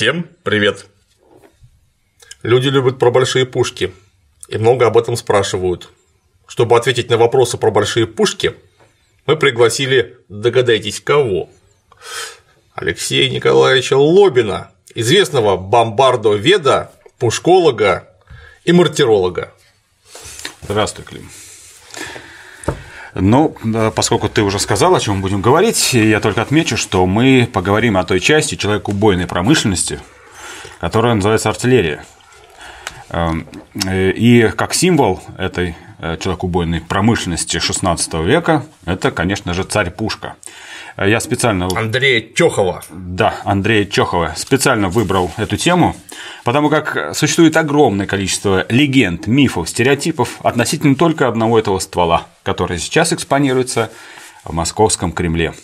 Всем привет! Люди любят про большие пушки и много об этом спрашивают. Чтобы ответить на вопросы про большие пушки, мы пригласили, догадайтесь, кого? Алексея Николаевича Лобина, известного бомбардо-веда, пушколога и мартиролога. Здравствуй, Клим. Ну, поскольку ты уже сказал, о чем будем говорить, я только отмечу, что мы поговорим о той части человекоубойной промышленности, которая называется артиллерия. Эм, и как символ этой э, человекоубойной промышленности XVI века это, конечно же, царь-пушка – я специально... Андрея Чехова. Да, Андрея Чехова. Специально выбрал эту тему, потому как существует огромное количество легенд, мифов, стереотипов относительно только одного этого ствола, который сейчас экспонируется в московском Кремле.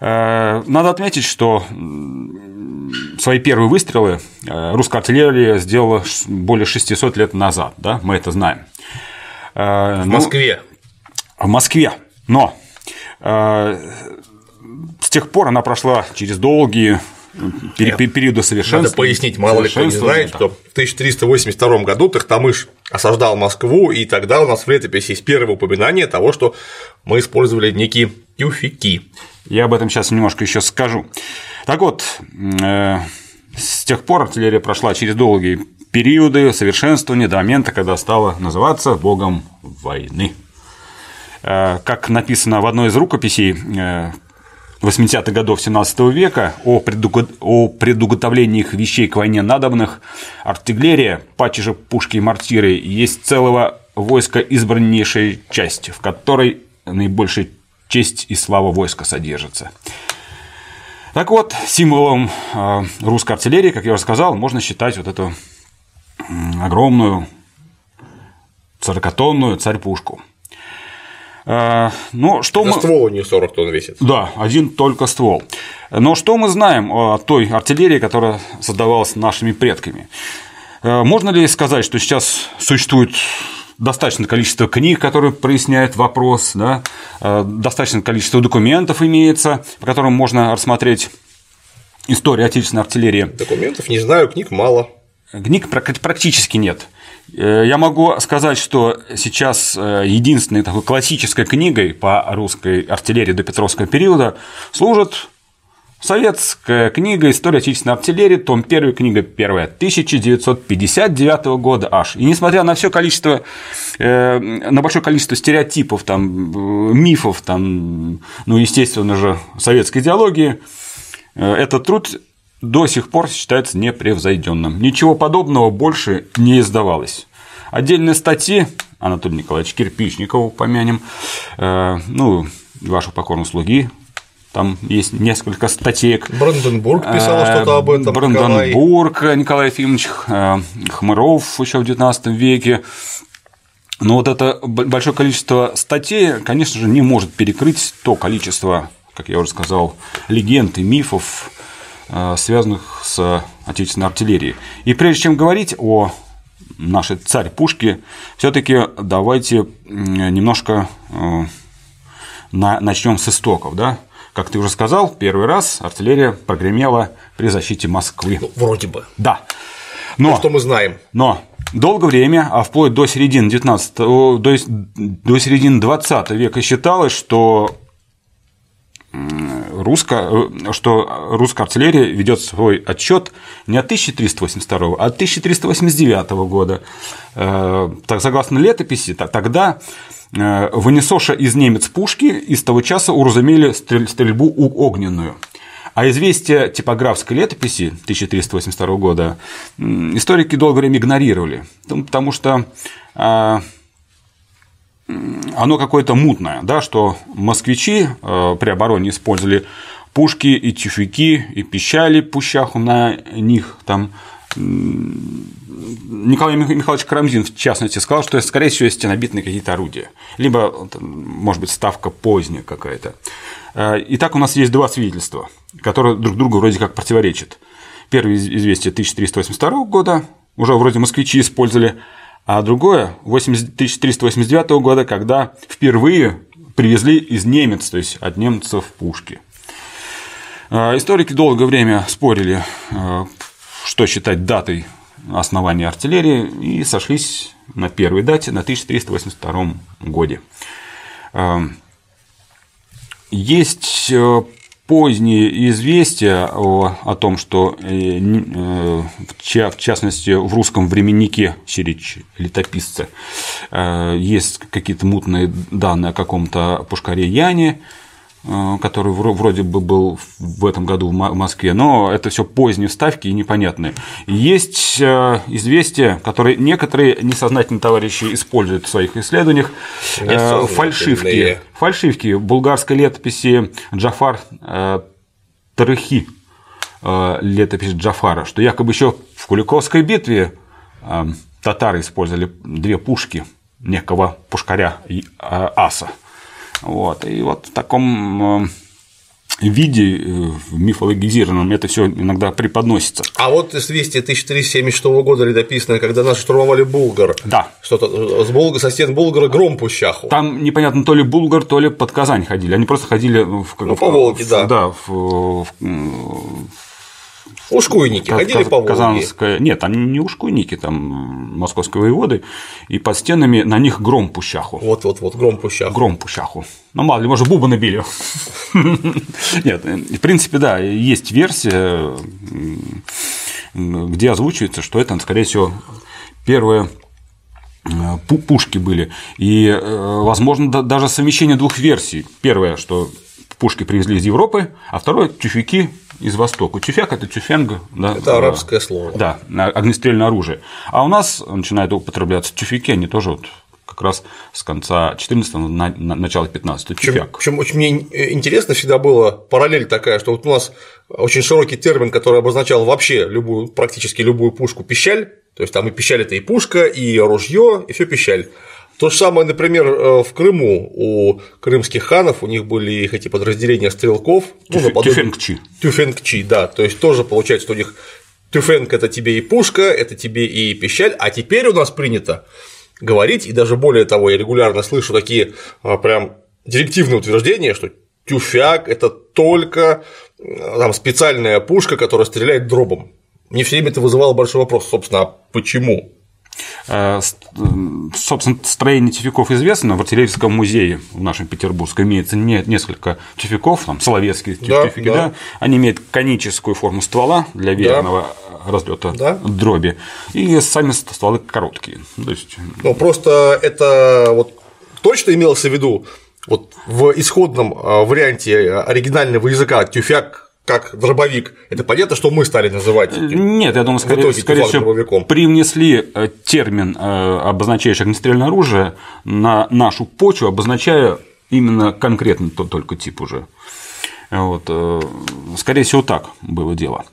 Э, надо отметить, что свои первые выстрелы э, русская артиллерия сделала более 600 лет назад, да, мы это знаем. Э, в Москве. Ну, в Москве. Но а, с тех пор она прошла через долгие Нет, периоды совершенства. Надо пояснить, мало ли кто не знает, что в 1382 году Тахтамыш осаждал Москву, и тогда у нас в летописи есть первое упоминание того, что мы использовали некие тюфяки. Я об этом сейчас немножко еще скажу. Так вот, э, с тех пор артиллерия прошла через долгие периоды совершенствования до момента, когда стала называться богом войны. Э, как написано в одной из рукописей 80-х э, годов 17 века о, предуготовлении их вещей к войне надобных, артиллерия, пачи пушки и мортиры, есть целого войска избраннейшая часть, в которой наибольшая честь и слава войска содержится. Так вот, символом э, русской артиллерии, как я уже сказал, можно считать вот эту огромную 40-тонную царь-пушку – Э, но что Это мы... ствол у нее 40 тонн весит. Да, один только ствол. Но что мы знаем о той артиллерии, которая создавалась нашими предками? Э, можно ли сказать, что сейчас существует достаточное количество книг, которые проясняют вопрос, да? Э, достаточное количество документов имеется, по которым можно рассмотреть историю отечественной артиллерии? Документов не знаю, книг мало. Книг практически нет. Э, я могу сказать, что сейчас э, единственной такой классической книгой по русской артиллерии до Петровского периода служит советская книга «История отечественной артиллерии», том 1, книга 1, 1959 года аж. И несмотря на все количество, э, на большое количество стереотипов, там, мифов, там, ну, естественно же, советской идеологии, этот труд до сих пор считается непревзойденным. Ничего подобного больше не издавалось. Отдельные статьи Анатолий Николаевич Кирпичникова упомянем, э, ну, вашу покорную слуги, там есть несколько статей. Бранденбург писал э, что-то об этом. Бранденбург Николай, Николай Ефимович, э, Хмыров еще в XIX веке. Но вот это большое количество статей, конечно же, не может перекрыть то количество, как я уже сказал, легенд и мифов, связанных с отечественной артиллерией. И прежде чем говорить о нашей царь-пушке, все-таки давайте немножко э, начнем с истоков. Да? Как ты уже сказал, первый раз артиллерия прогремела при защите Москвы. Ну, вроде бы. Да. Но, То, что мы знаем. Но долгое время, а вплоть до середины 19 до, до середины 20 века считалось, что русско, э, что русская артиллерия ведет свой отчет не от 1382, а от 1389 года. Э, так, согласно летописи, тогда э, вынесоша из немец пушки из того часа уразумели стрельбу огненную. А известия типографской летописи 1382 года историки долгое время игнорировали, потому что оно какое-то мутное, да, что москвичи э, при обороне использовали пушки и тюфяки, и пищали пущаху на них там. Николай Михайлович Карамзин, в частности, сказал, что, скорее всего, стенобитные какие-то орудия, либо, может быть, ставка поздняя какая-то. Э, Итак, у нас есть два свидетельства, которые друг другу вроде как противоречат. Первое известие 1382 года, уже вроде москвичи использовали, а другое 1389 года, когда впервые привезли из немец, то есть от немцев пушки. Историки долгое время спорили, что считать датой основания артиллерии, и сошлись на первой дате, на 1382 годе. Есть поздние известия о, о том, что э, э, в частности в русском временнике Сирич летописца э, есть какие-то мутные данные о каком-то пушкаре Яне, который вроде бы был в этом году в Москве, но это все поздние вставки и непонятные. Есть э, известия, которые некоторые несознательные товарищи используют в своих исследованиях, э, фальшивки, фальшивки булгарской летописи Джафар Тарыхи, летопись Джафара, что якобы еще в Куликовской битве татары использовали две пушки некого пушкаря Аса – вот. И вот в таком э, виде э, мифологизированном это все иногда преподносится. А вот известие 1376 года летописное, когда нас штурмовали Булгар. Да. Что-то с Булгар, со стен Булгара гром пущаху. Там непонятно, то ли Булгар, то ли под Казань ходили. Они просто ходили в, ну, по Волге, в, да. Да, в, в, Ушкуйники ходили по Волге? Казанская... Нет, там не ушкуйники, там московские воеводы, и под стенами на них гром пущаху. Вот-вот-вот, гром пущаху. Гром пущаху. Ну, мало ли, может, буба набили. Нет, в принципе, да, есть версия, где озвучивается, что это, скорее всего, первые э, пушки были. И, э, возможно, даже совмещение двух версий. Первое, что пушки привезли из Европы, а второе – тюфяки из Востока. Тюфяк – это тюфенг. Да, это арабское слово. Да, огнестрельное оружие. А у нас начинают употребляться тюфяки, они тоже вот как раз с конца 14-го, на, на, начала 15-го, тюфяк. Причем очень мне интересно всегда было параллель такая, что вот у нас очень широкий термин, который обозначал вообще любую, практически любую пушку пищаль, то есть там и пищаль это и пушка, и ружье, и все пищаль. То же самое, например, э, в Крыму у крымских ханов, у них были их эти подразделения стрелков. Ну, наподобие... Тюфенгчи. Тюфенгчи, да. То есть тоже получается, что у них тюфенг – это тебе и пушка, это тебе и пищаль, а теперь у нас принято говорить, и даже более того, я регулярно слышу такие а, прям директивные утверждения, что тюфяк – это только там, специальная пушка, которая стреляет дробом. Мне все время это вызывало большой вопрос, собственно, а почему? Э, собственно, строение тюфяков известно. В артиллерийском музее в нашем Петербургском имеется несколько тюфяков, там Соловецкие да, тюфяки, да. да. Они имеют коническую форму ствола для верного да. разлета да. дроби, и сами стволы короткие. То есть... Ну, просто это вот точно имелось в виду вот в исходном э, варианте оригинального языка тюфяк как дробовик, это понятно, что мы стали называть. Нет, я думаю, скорее, скорее всего, дробовиком. привнесли э, термин, э, обозначающий огнестрельное оружие, на нашу почву, обозначая именно конкретно только тип уже. Вот. Э, скорее всего, так было дело.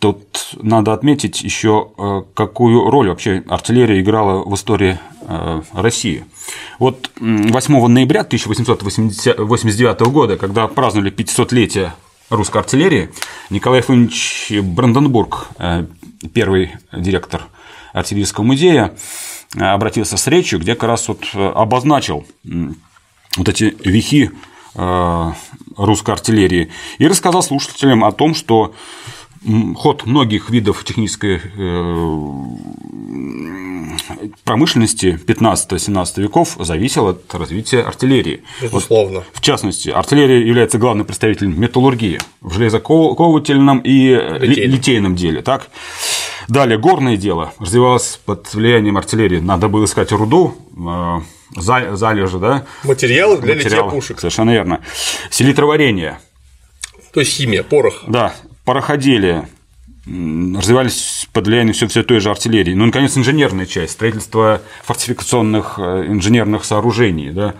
Тут надо отметить еще, какую роль вообще артиллерия играла в истории России. Вот 8 ноября 1889 года, когда праздновали 500-летие русской артиллерии, Николай Ефимович Бранденбург, э, первый директор артиллерийского музея, э, обратился с речью, где как раз вот э, обозначил вот эти вехи русской артиллерии и рассказал слушателям о том, что ход многих видов технической промышленности 15-17 веков зависел от развития артиллерии. Безусловно. Вот, в частности, артиллерия является главным представителем металлургии в железоковывательном и литейном, литейном деле. Так? Далее, горное дело развивалось под влиянием артиллерии. Надо было искать руду, э, залежи, да? Материалы для Материалы, литья пушек. Совершенно верно. Селитроварение. То есть химия, порох. Да, пароходелие, развивались под влиянием все, все той же артиллерии. Ну, наконец, инженерная часть, строительство фортификационных э, инженерных сооружений. Да.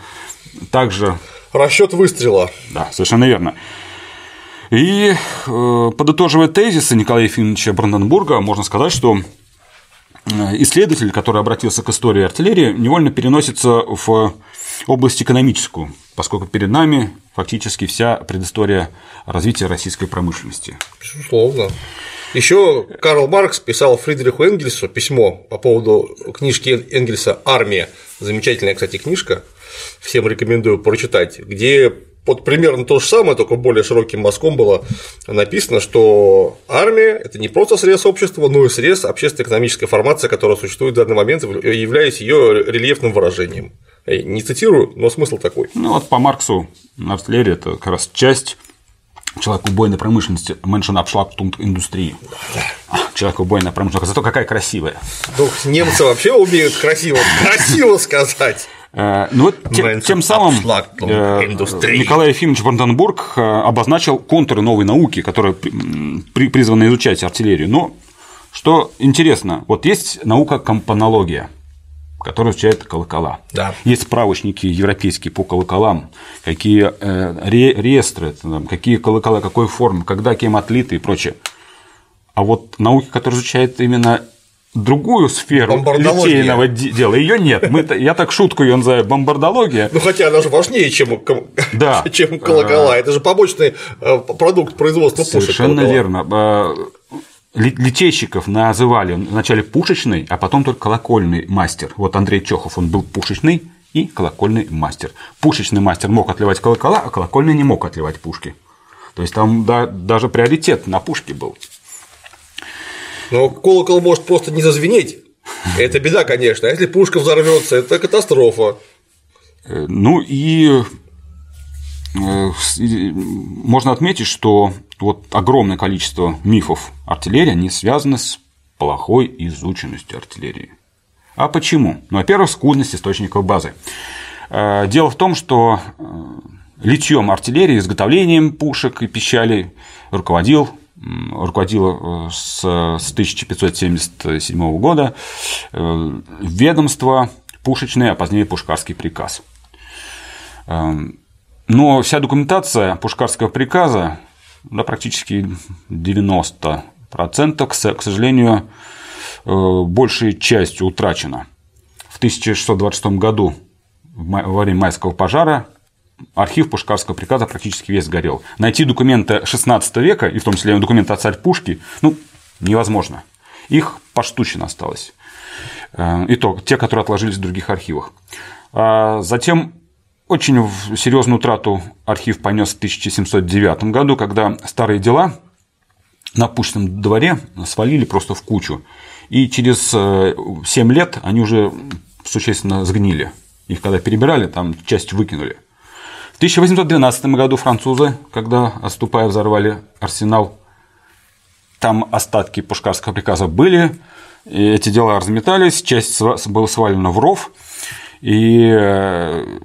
Также... Расчет выстрела. Да, совершенно верно. И э, подытоживая тезисы Николая Ефимовича Бранденбурга, можно сказать, что э, исследователь, который обратился к истории артиллерии, невольно переносится в область экономическую, поскольку перед нами фактически вся предыстория развития российской промышленности. Безусловно. Еще Карл Маркс писал Фридриху Энгельсу письмо по поводу книжки Энгельса «Армия». Замечательная, кстати, книжка. Всем рекомендую прочитать, где вот примерно то же самое, только более широким мазком было написано, что армия – это не просто срез общества, но и срез общественно-экономической формации, которая существует в данный момент, являясь ее рельефным выражением. Я не цитирую, но смысл такой. Ну вот по Марксу артиллерия – это как раз часть человек убойной промышленности, Menschenabschlagpunkt индустрии. Да. Человек убойной промышленности. Зато какая красивая. Ну, немцы вообще умеют красиво, красиво сказать. Э, ну вот тем, тем самым э, Николай Ефимович Ванденбург э, обозначил контуры новой науки, которая призвана изучать артиллерию. Но что интересно, вот есть наука компонология, которая изучает колокола. Да. Есть справочники европейские по колоколам, какие реестры, какие колокола, какой формы, когда кем отлиты и прочее. А вот науки, которые изучают именно другую сферу литейного дела. Ее нет. Мы, я так шутку ее называю бомбардология. Ну хотя она же важнее, чем, да. чем колокола. Это же побочный э, продукт производства пушек. Совершенно верно. А, литейщиков называли вначале пушечный, а потом только колокольный мастер. Вот Андрей Чехов, он был пушечный и колокольный мастер. Пушечный мастер мог отливать колокола, а колокольный не мог отливать пушки. То есть там да, даже приоритет на пушке был. Но колокол может просто не зазвенеть. Это беда, конечно. А если пушка взорвется, это катастрофа. Э, ну и э, можно отметить, что вот огромное количество мифов артиллерии, они связаны с плохой изученностью артиллерии. А почему? Ну, во-первых, скудность источников базы. Э, дело в том, что литьем артиллерии, изготовлением пушек и пищали руководил руководила э, с 1577 года э, ведомство пушечное, а позднее Пушкарский приказ. Эм, но вся документация Пушкарского приказа, да, практически 90%, к сожалению, э, большей частью утрачена. В 1626 году во время майского пожара архив Пушкарского приказа практически весь сгорел. Найти документы 16 века, и в том числе документы о царь Пушки, ну, невозможно. Их поштучно осталось. Э, и то, те, которые отложились в других архивах. А затем очень серьезную утрату архив понес в 1709 году, когда старые дела на Пушкином дворе свалили просто в кучу. И через 7 э, лет они уже существенно сгнили. Их когда перебирали, там часть выкинули. 1812 году французы, когда, отступая, взорвали арсенал, там остатки пушкарского приказа были, и эти дела разметались, часть была свалена в ров, и э,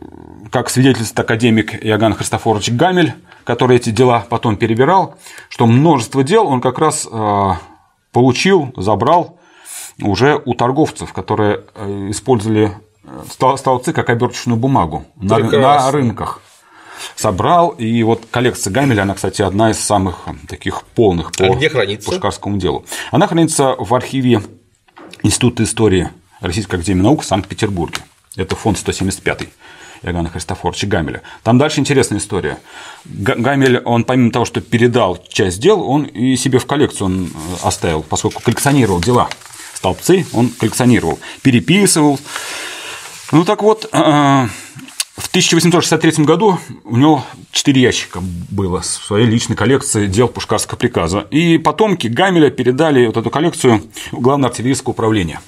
как свидетельствует академик Иоганн Христофорович Гамель, который эти дела потом перебирал, что множество дел он как раз э, получил, забрал уже у торговцев, которые э, использовали столбцы как оберточную бумагу на, на рынках собрал. И вот коллекция Гамеля, она, кстати, одна из самых таких полных по а где хранится? пушкарскому делу. Она хранится в архиве Института истории Российской Академии Наук в Санкт-Петербурге. Это фонд 175 Иоганна Христофоровича Гамеля. Там дальше интересная история. Гамель, он помимо того, что передал часть дел, он и себе в коллекцию он э, оставил, поскольку коллекционировал дела. Столбцы он коллекционировал, переписывал. Ну так вот, э, в 1863 году у него четыре ящика было в своей личной коллекции дел Пушкарского приказа. И потомки Гамеля передали вот эту коллекцию в Главное артиллерийское управление.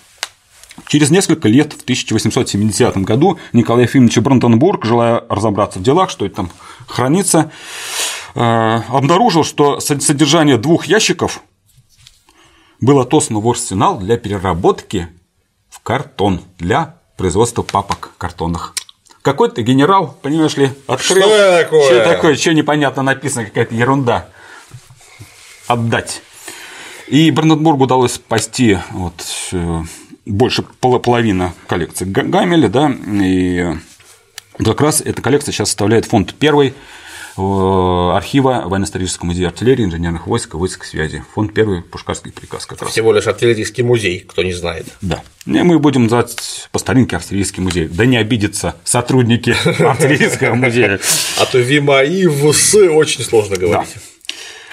Через несколько лет, в 1870 году, Николай Ефимович Бранденбург, желая разобраться в делах, что это там хранится, э, обнаружил, что содержание двух ящиков было отослано в арсенал для переработки в картон для производства папок картонных. Какой-то генерал, понимаешь ли, открыл. Что такое? Что такое? Что непонятно написано, какая-то ерунда. Отдать. И Бранденбургу удалось спасти вот, больше половины коллекции Гамеля, да, и как раз эта коллекция сейчас составляет фонд первый архива Военно-исторического музея артиллерии, инженерных войск и войск связи. Фонд первый Пушкарский приказ как раз. Всего лишь артиллерийский музей, кто не знает. Да. И мы будем называть по старинке артиллерийский музей. Да не обидятся сотрудники артиллерийского музея. А то ВИМА и ВС очень сложно говорить.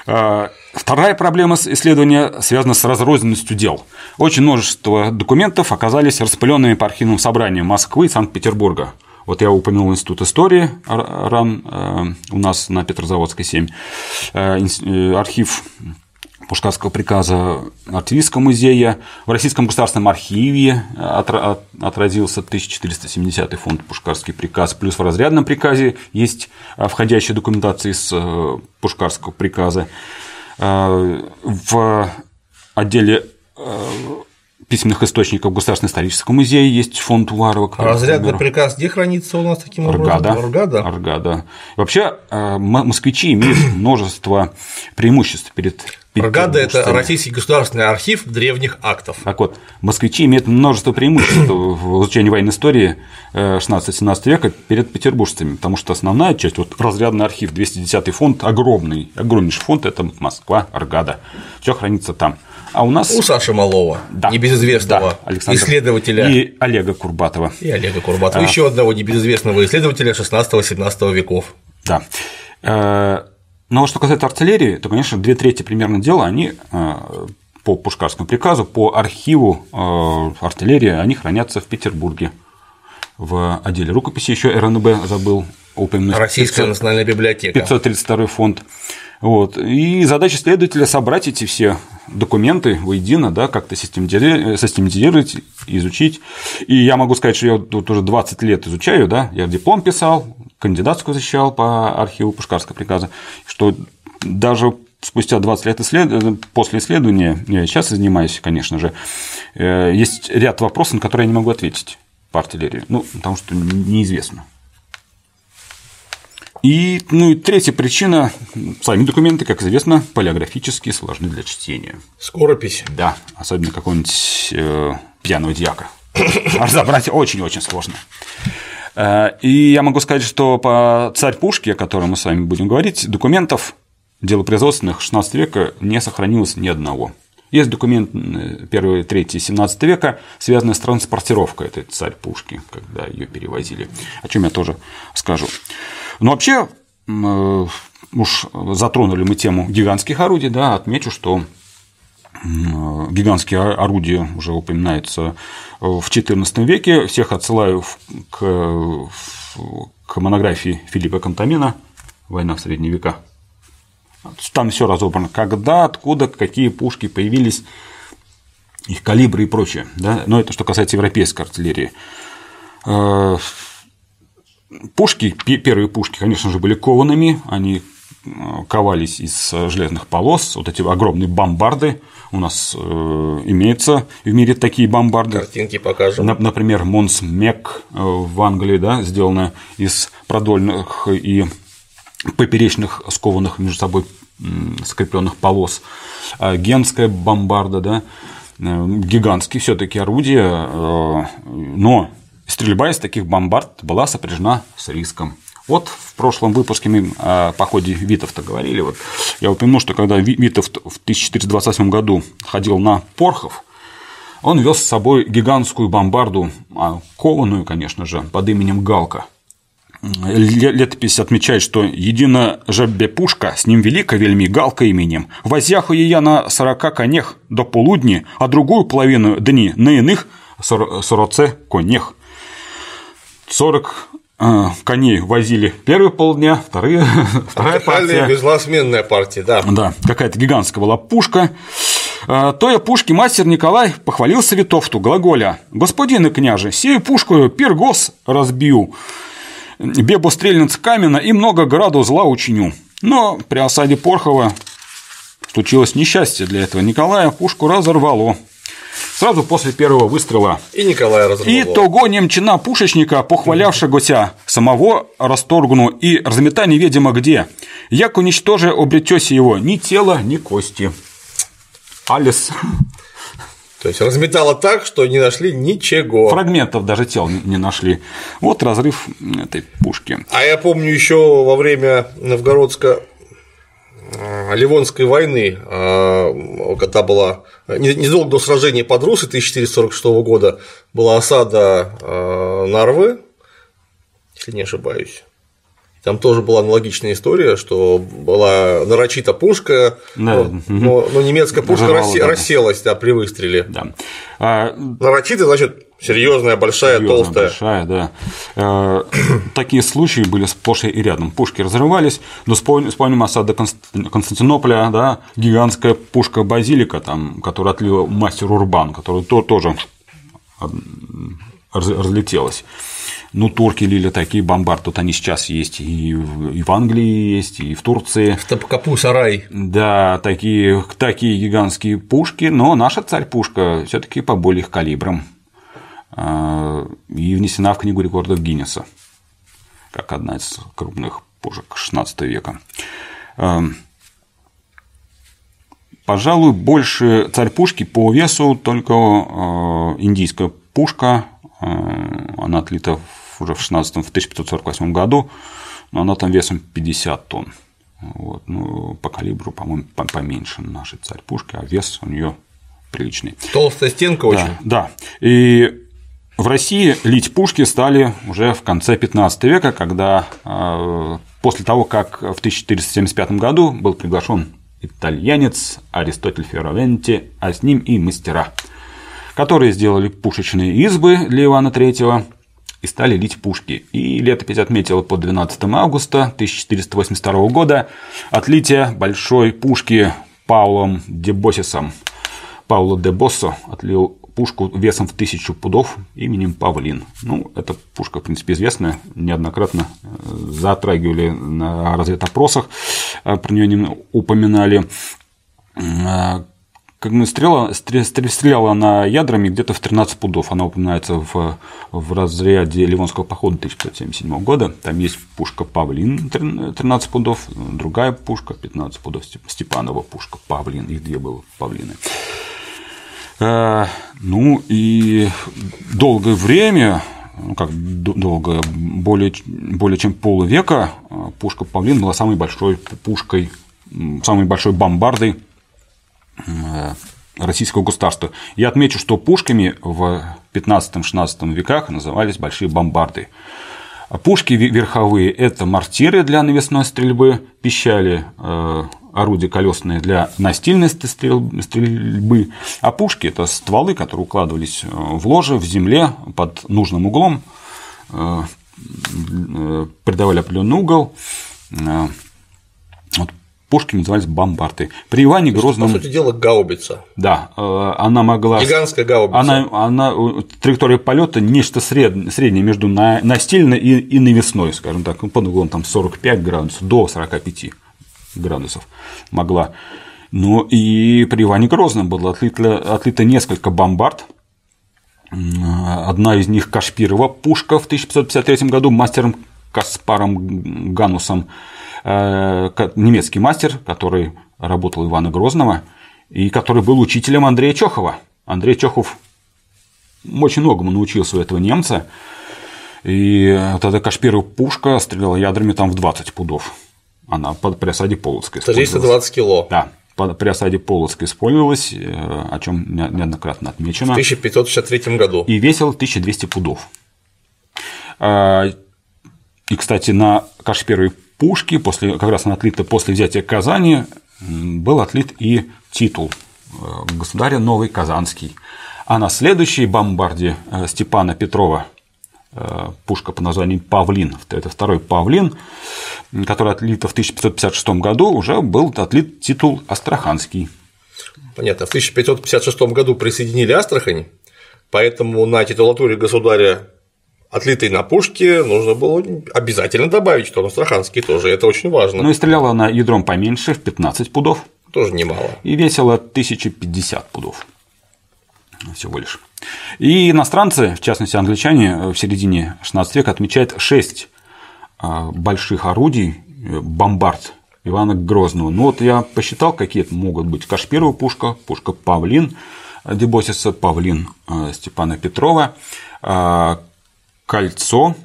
Да. Вторая проблема исследования связана с разрозненностью дел. Очень множество документов оказались распыленными по архивным собраниям Москвы и Санкт-Петербурга. Вот я упомянул Институт истории РАН у нас на Петрозаводской 7, архив Пушкарского приказа Артиллерийского музея. В Российском государственном архиве отразился 1470 фонд Пушкарский приказ, плюс в разрядном приказе есть входящая документация из э, Пушкарского приказа. Э, в отделе э, письменных источников Государственного исторического музея есть фонд Уваровок. А разрядный например. приказ где хранится у нас таким Аргада. образом? Аргада. Аргада. Вообще москвичи имеют множество преимуществ перед Аргада – это Российский государственный архив древних актов. Так вот, москвичи имеют множество преимуществ в изучении военной истории 16-17 века перед петербуржцами, потому что основная часть, вот разрядный архив, 210-й фонд, огромный, огромнейший фонд – это Москва, Аргада, все хранится там. А у нас… У Саши Малова, да, небезызвестного да, исследователя. И Олега Курбатова. И Олега Курбатова, а... еще одного небезызвестного исследователя 16-17 веков. Да. Э, но что касается артиллерии, то, конечно, две трети примерно дела, они э, по Пушкарскому приказу, по архиву э, артиллерии, они хранятся в Петербурге. В отделе рукописи еще РНБ забыл упомянуть. Российская 500, национальная библиотека. 532 фонд. Вот. И задача следователя собрать эти все документы воедино, да, как-то систематизировать, изучить. И я могу сказать, что я тут уже 20 лет изучаю, да, я диплом писал, кандидатскую защищал по архиву Пушкарского приказа, что даже спустя 20 лет исслед... после исследования, я сейчас занимаюсь, конечно же, э, есть ряд вопросов, на которые я не могу ответить по артиллерии, ну, потому что неизвестно. И, ну, и третья причина – сами документы, как известно, полиографически сложны для чтения. Скоропись. Да, особенно какого-нибудь э, пьяного дьяка. Разобрать очень-очень сложно. Э, и я могу сказать, что по царь Пушке, о котором мы с вами будем говорить, документов делопроизводственных XVI века не сохранилось ни одного. Есть документ 1 3 17 века, связанный с транспортировкой этой царь Пушки, когда ее перевозили, о чем я тоже скажу. Но вообще, э, уж затронули мы тему гигантских орудий, да, отмечу, что гигантские орудия уже упоминаются в XIV веке. Всех отсылаю к, к монографии Филиппа Контамина «Война в средние века». Там все разобрано, когда, откуда, какие пушки появились, их калибры и прочее. Да? Но это что касается европейской артиллерии. Пушки, первые пушки, конечно же, были коваными, они э, ковались из железных полос, вот эти огромные бомбарды, у нас э, имеются в мире такие бомбарды. Картинки покажем. Например, Монс Мек э, в Англии, да, сделана из продольных и поперечных скованных между собой скрепленных полос. А генская бомбарда, да, гигантские все-таки орудия, но стрельба из таких бомбард была сопряжена с риском. Вот в прошлом выпуске мы о походе Витовта говорили. Вот я упомянул, что когда Витовт в 1428 году ходил на Порхов, он вез с собой гигантскую бомбарду, а, кованую, конечно же, под именем Галка. Летопись отмечает, что едина жебе пушка, с ним велика вельми галка именем, возяху я на сорока конях до полудни, а другую половину дни на иных сороце конях. Сорок а, коней возили первые полдня, вторые, вторая партия. безлосменная партия, да. Да, какая-то гигантская была пушка. А, Тоя пушки мастер Николай похвалился Витовту, глаголя «Господин и княже, сею пушку пергос разбью, бебу стрельниц камена и много граду зла учиню». Но при осаде Порхова случилось несчастье для этого Николая, пушку разорвало. Сразу после первого выстрела. И Николая разорвало. И того немчина пушечника, похвалявшегося самого расторгну и размета неведомо где. Як уничтоже обретёся его ни тело, ни кости. Алис. То есть разметало так, что не нашли ничего. Фрагментов даже тел не нашли. Вот разрыв этой пушки. А я помню еще во время Новгородска Э, Ливонской войны, э, когда была незадолго до сражения под Русы 1446 года была осада э, Нарвы, если не ошибаюсь. Там тоже была аналогичная история, что была нарочита пушка, да. но, но немецкая пушка Разорвало, расселась да, при выстреле. Да. А... Нарочито, значит, Серьезная, большая, Серьезная, толстая. Большая, да. Э, Такие случаи были сплошь и рядом. Пушки разрывались, но вспомним, осаду Конст- Константинополя, да, гигантская пушка Базилика, там, которую отлил мастер Урбан, которая то, тоже раз- разлетелась. Ну, турки лили такие бомбарды, тут они сейчас есть и в, и в Англии есть, и в Турции. В Топкапу сарай. Да, такие, такие гигантские пушки, но наша царь-пушка все таки поболее их калибром а, и внесена в книгу рекордов Гиннесса как одна из крупных пушек XVI века. А, Пожалуй, больше царь-пушки по весу только а, индийская пушка, она отлита в- уже в 16 в 1548 году, но она там весом 50 тонн. Вот, ну, по калибру, по-моему, по- поменьше нашей царь-пушки, а вес у нее приличный. Толстая стенка очень. Да, да. И в России лить пушки стали уже в конце 15 века, когда э, после того, как в 1475 году был приглашен итальянец Аристотель Ферровенти, а с ним и мастера, которые сделали пушечные избы для Ивана III и стали лить пушки. И летопись отметила по 12 августа 1482 года отлитие большой пушки Паулом Дебосисом. Пауло де Боссо отлил пушку весом в тысячу пудов именем Павлин. Ну, эта пушка, в принципе, известная, неоднократно э, затрагивали на разведопросах, э, про нее упоминали. Как бы стрела, стре- стре- стреляла она ядрами где-то в 13 пудов. Она упоминается в, в разряде Ливонского похода 1577 года. Там есть пушка Павлин 13 пудов, другая пушка 15 пудов, Степ- Степанова пушка Павлин. Их две было Павлины. Э, Ну и долгое время, ну как д- долгое, более, более чем полвека э, пушка Павлин была самой большой пушкой, самой большой бомбардой российского государства. Я отмечу, что пушками в 15-16 веках назывались большие бомбарды. А Пушки ве- верховые – это мортиры для навесной стрельбы, пищали э, орудия колесные для настильной ст- стрел- стрельбы, а пушки – это стволы, которые укладывались э, в ложе, в земле под нужным углом, э, э, придавали определенный угол. Пушки назывались бомбарды. При Иване По Грозном, сути дела, гаубица. да, э, она могла Гигантская гаубица. она, она, траектория полета нечто сред- среднее между на- настильной и, и навесной, скажем так, ну, под углом там 45 градусов до 45 градусов могла. Ну и при Иване Грозном было отлито, отлито несколько бомбард. Одна из них Кашпирова пушка в 1553 году мастером Каспаром Ганусом, немецкий мастер, который работал Ивана Грозного и который был учителем Андрея Чехова. Андрей Чехов очень многому научился у этого немца. И эта Кашпирова пушка стреляла ядрами там в 20 пудов. Она под при осаде Полоцка использовалась. 320 кило. Да, под- при осаде Полоцка использовалась, э, о чем неоднократно В отмечено. 1563 году. И весил 1200 пудов. А, И, кстати, на Кашпировой пушке, после, как раз она отлита после взятия Казани, был отлит и титул э, государя Новый Казанский. А на следующей бомбарде э, Степана Петрова э, пушка по названию Павлин, это второй Павлин, который отлита в 1556 году, уже был отлит титул Астраханский. Понятно. В 1556 году присоединили Астрахань, поэтому на титулатуре государя, отлитой на пушке, нужно было обязательно добавить, что он астраханский тоже. Это очень важно. Ну и стреляла она ядром поменьше, в 15 пудов, Тоже немало. и весила 1050 пудов всего лишь. И иностранцы, в частности англичане, в середине 16 века отмечают 6 больших орудий э, бомбард Ивана Грозного. Ну вот я посчитал, какие это могут быть. Кашпирова пушка, пушка Павлин Дебосиса, Павлин э, Степана Петрова, э, кольцо,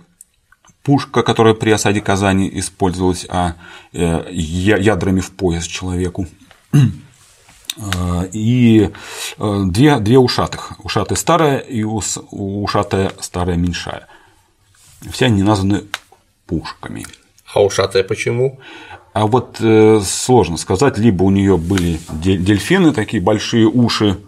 пушка, которая при осаде Казани использовалась а, э, ядрами в пояс человеку. Э, И э, две, две ушатых. Ушатая старая и ушатая старая меньшая. Все они названы пушками. А ушатая почему? А вот э, сложно сказать, либо у нее были де- дельфины, такие большие уши,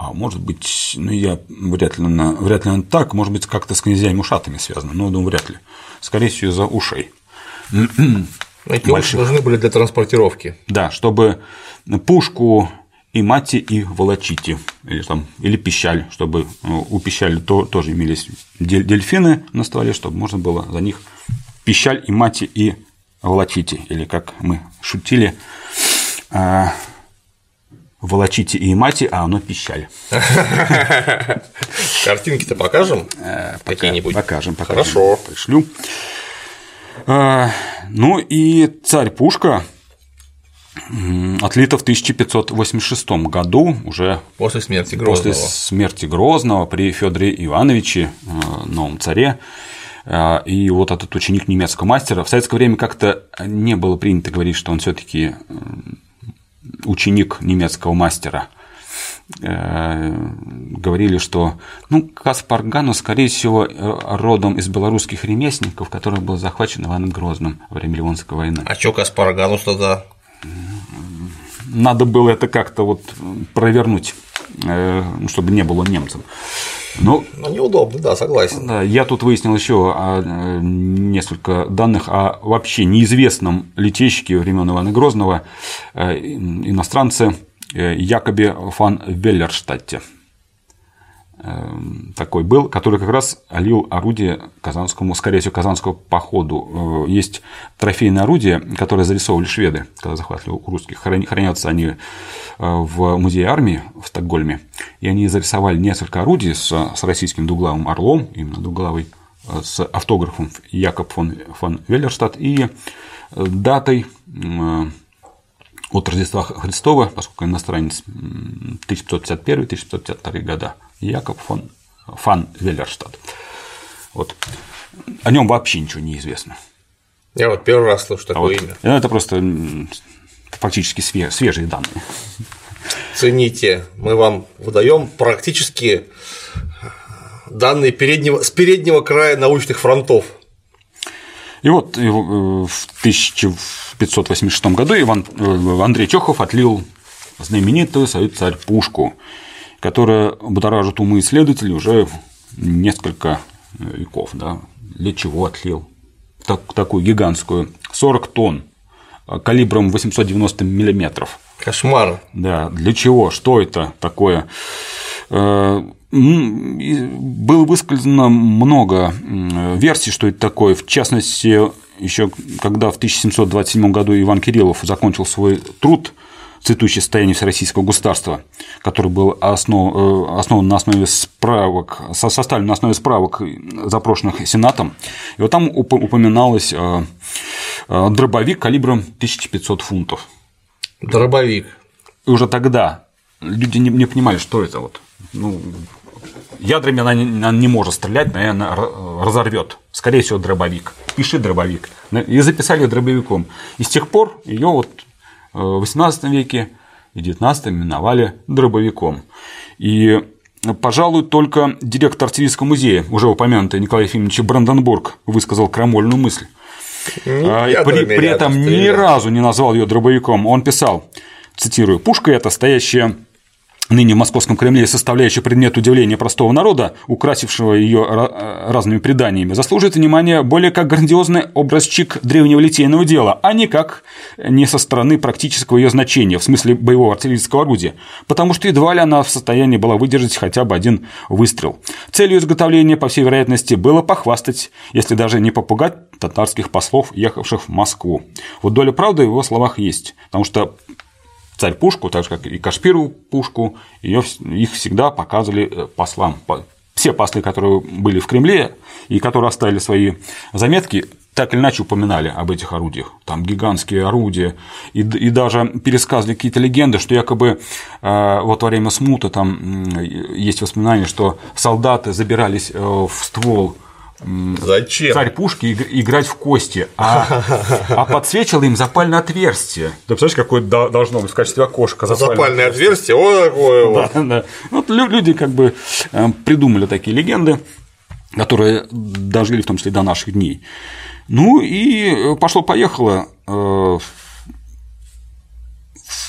А может быть, ну я вряд ли, вряд ли так, может быть, как-то с князьями ушатами связано, но думаю, вряд ли. Скорее всего, из-за ушей. Эти уши нужны были для транспортировки. Да, чтобы пушку и мати, и волочити, или, там, или пищаль, чтобы ну, у пищали то, тоже имелись дельфины на стволе, чтобы можно было за них пищаль и мати, и волочити, или как мы шутили, а, волочите и мати, а оно пищаль. Картинки-то покажем? Э, какие-нибудь? Покажем, покажем. Хорошо. Пришлю. А, ну и царь Пушка отлита в 1586 году, уже после смерти Грозного. После смерти Грозного при Федоре Ивановиче, э, новом царе. Э, и вот этот ученик немецкого мастера. В советское время как-то не было принято говорить, что он все-таки ученик немецкого мастера. Э, говорили, что ну, Каспар Гану, скорее всего, родом из белорусских ремесленников, который был захвачен Иваном Грозным во время Ливонской войны. А что Каспар Ганус тогда? Надо было это как-то вот провернуть, э, чтобы не было немцем. Ну, ну, неудобно, да, согласен. Да, я тут выяснил еще э, несколько данных о вообще неизвестном летейщике времен Ивана Грозного, э, иностранце Якобе фан Веллерштадте. Эм, такой был, который как раз лил орудие Казанскому, скорее всего, Казанскому походу. Э, есть трофейные орудия, которые зарисовывали шведы, когда захватывали у русских. Хранятся они э, в музее армии в Стокгольме. И они зарисовали несколько орудий с, с российским двуглавым орлом, именно двуглавый, э, с автографом Якоб фон, фон Веллерштадт и датой от Рождества Христова, поскольку иностранец 1551-1552 года, Якоб фон, фан Веллерштадт. Вот. О нем вообще ничего не известно. Я вот первый раз слышу а такое а имя. Вот, это просто фактически свежие данные. Цените, мы вам выдаем практически данные переднего, с переднего края научных фронтов. И вот э, в 1586 году Иван, э, Андрей Чехов отлил знаменитую свою царь пушку, которая будоражит умы исследователей уже несколько веков. Да? Для чего отлил? Так, такую гигантскую 40 тонн калибром 890 миллиметров. Кошмар. Да, для чего? Что это такое? Э, было высказано много версий, что это такое. В частности, еще когда в 1727 году Иван Кириллов закончил свой труд цветущее состояние всероссийского государства, который был основ, э, основан на основе справок, составлен на основе справок, запрошенных Сенатом. И вот там упоминалось э, э, дробовик калибром 1500 фунтов. Дробовик. И уже тогда люди не, не понимали, что это вот. Ну, ядрами она не, она не может стрелять, наверное, разорвет. Скорее всего, дробовик. Пиши дробовик. И записали дробовиком. И с тех пор ее вот в XVIII веке и XIX миновали дробовиком. И Пожалуй, только директор артиллерийского музея, уже упомянутый Николай Ефимович Бранденбург, высказал крамольную мысль. А, при, при этом ни разу не назвал ее дробовиком. Он писал, цитирую, «Пушка эта, стоящая ныне в Московском Кремле составляющая предмет удивления простого народа, украсившего ее разными преданиями, заслуживает внимания более как грандиозный образчик древнего литейного дела, а не как не со стороны практического ее значения, в смысле боевого артиллерийского орудия, потому что едва ли она в состоянии была выдержать хотя бы один выстрел. Целью изготовления, по всей вероятности, было похвастать, если даже не попугать татарских послов, ехавших в Москву. Вот доля правды в его словах есть, потому что царь пушку, так же как и Кашпирову пушку, ее, их всегда показывали э, послам. Все послы, которые были в Кремле и которые оставили свои заметки, так или иначе упоминали об этих орудиях. Там гигантские орудия, и, и даже пересказывали какие-то легенды, что якобы э, вот во время смута там есть воспоминания, что солдаты забирались э, в ствол Зачем? Царь пушки играть в кости, а, а подсвечивал им запальное отверстие. Ты представляешь, какое должно быть в качестве окошка запальное, запальное отверстие? О, такое вот. Да, да. Вот люди как бы э, придумали такие легенды, которые дожили в том числе до наших дней. Ну и пошло-поехало. Э,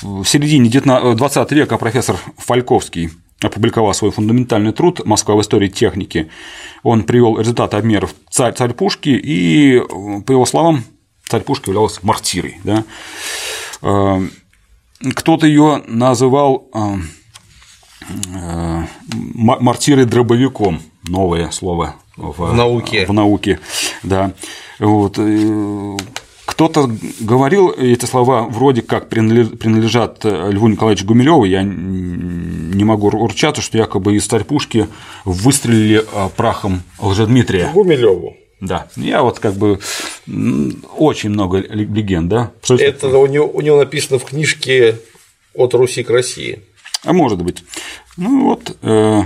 в середине 20 века профессор Фальковский опубликовал свой фундаментальный труд «Москва в истории техники». Он привел результаты обмеров царь, царь пушки, и, по его словам, царь пушки являлась мортирой. Да? Э, кто-то ее называл э, э, мортирой дробовиком, новое слово в, в науке. В науке, да. Вот. Кто-то говорил эти слова вроде как принадлежат Льву Николаевичу Гумилеву. Я не могу ручаться, что якобы из царь пушки выстрелили прахом Лжедмитрия. Гумилеву. Да, я вот как бы очень много легенд, да. Это у него, у него написано в книжке от Руси к России. А может быть. Ну вот, э,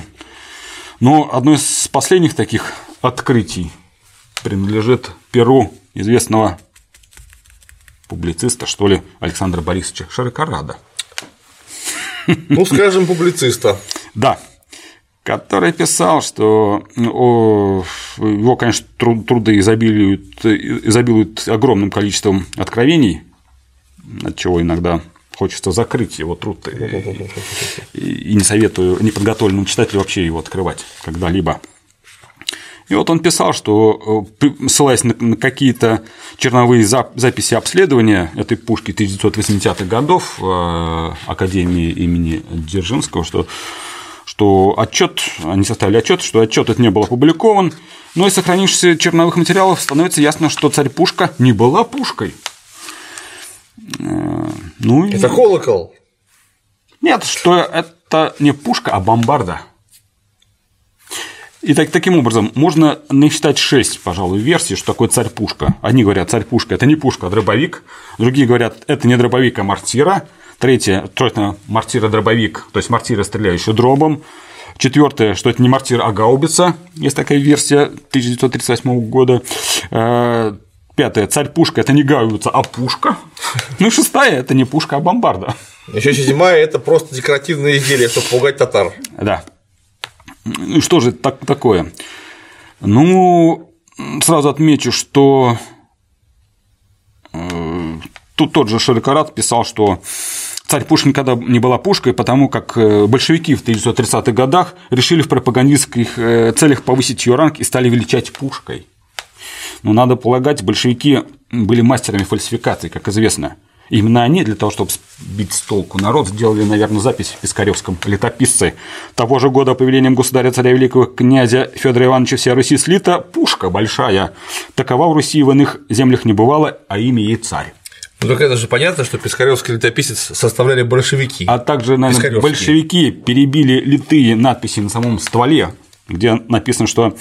но одно из последних таких открытий принадлежит перу известного публициста, что ли, Александра Борисовича Широкорада. Ну, скажем, публициста. Да, который писал, что его, конечно, труды изобилуют, изобилуют огромным количеством откровений, от чего иногда хочется закрыть его труд и не советую неподготовленному читателю вообще его открывать когда-либо. И вот он писал, что, э, ссылаясь на какие-то черновые записи обследования этой пушки 1980-х годов э, Академии имени Дзержинского, что что отчет, они составили отчет, что отчет этот не был опубликован, но из сохранившихся черновых материалов становится ясно, что царь пушка не была пушкой. Э, ну, это и... колокол. Нет, что это не пушка, а бомбарда. И так, таким образом, можно насчитать шесть, пожалуй, версий, что такое царь-пушка. Одни говорят, царь-пушка – это не пушка, а дробовик. Другие говорят, это не дробовик, а мортира. Третье, точно, мортира-дробовик, то есть мортира, стреляющая дробом. Четвертое, что это не мортир, а гаубица, есть такая версия 1938 года. Э, пятое, царь-пушка – это не гаубица, а пушка. Ну, шестая – это не пушка, а бомбарда. Еще седьмая – это просто декоративное изделие, чтобы пугать татар. Да. Ну, что же это такое? Ну, сразу отмечу, что э, тут тот же Широкорат писал, что царь Пушкин никогда не была пушкой, потому как э, большевики в 1930-х годах решили в пропагандистских э, целях повысить ее ранг и стали величать пушкой. Но надо полагать, большевики были мастерами фальсификации, как известно. Именно они для того, чтобы сбить с толку народ, сделали, наверное, запись в Пискаревском летописце. Того же года повелением государя-царя великого князя Федора Ивановича вся Руси слита пушка большая. Такова в Руси в иных землях не бывало, а имя ей царь. Ну, так это же понятно, что Пискаревский летописец составляли большевики. А также, наверное, большевики перебили литые надписи на самом стволе, где написано, что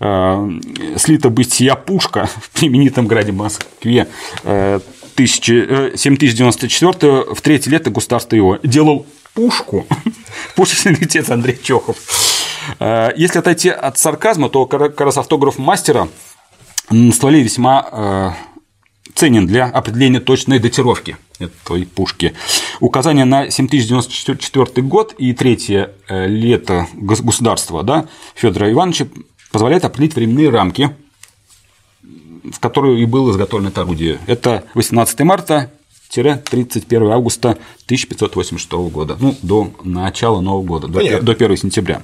э, слита быть сия пушка в именитом граде Москве э, 7094 э, в третье лето государства его делал пушку, пушечный летец Андрей Чехов. Э, если отойти от сарказма, то как раз автограф мастера на стволе весьма э, ценен для определения точной датировки этой пушки. Указание на 7094 год и третье лето государства да, Федора Ивановича позволяет определить временные рамки в которую и было изготовлено это орудие. Это 18 марта 31 августа 1586 года, ну, до начала Нового года, до, до 1 сентября.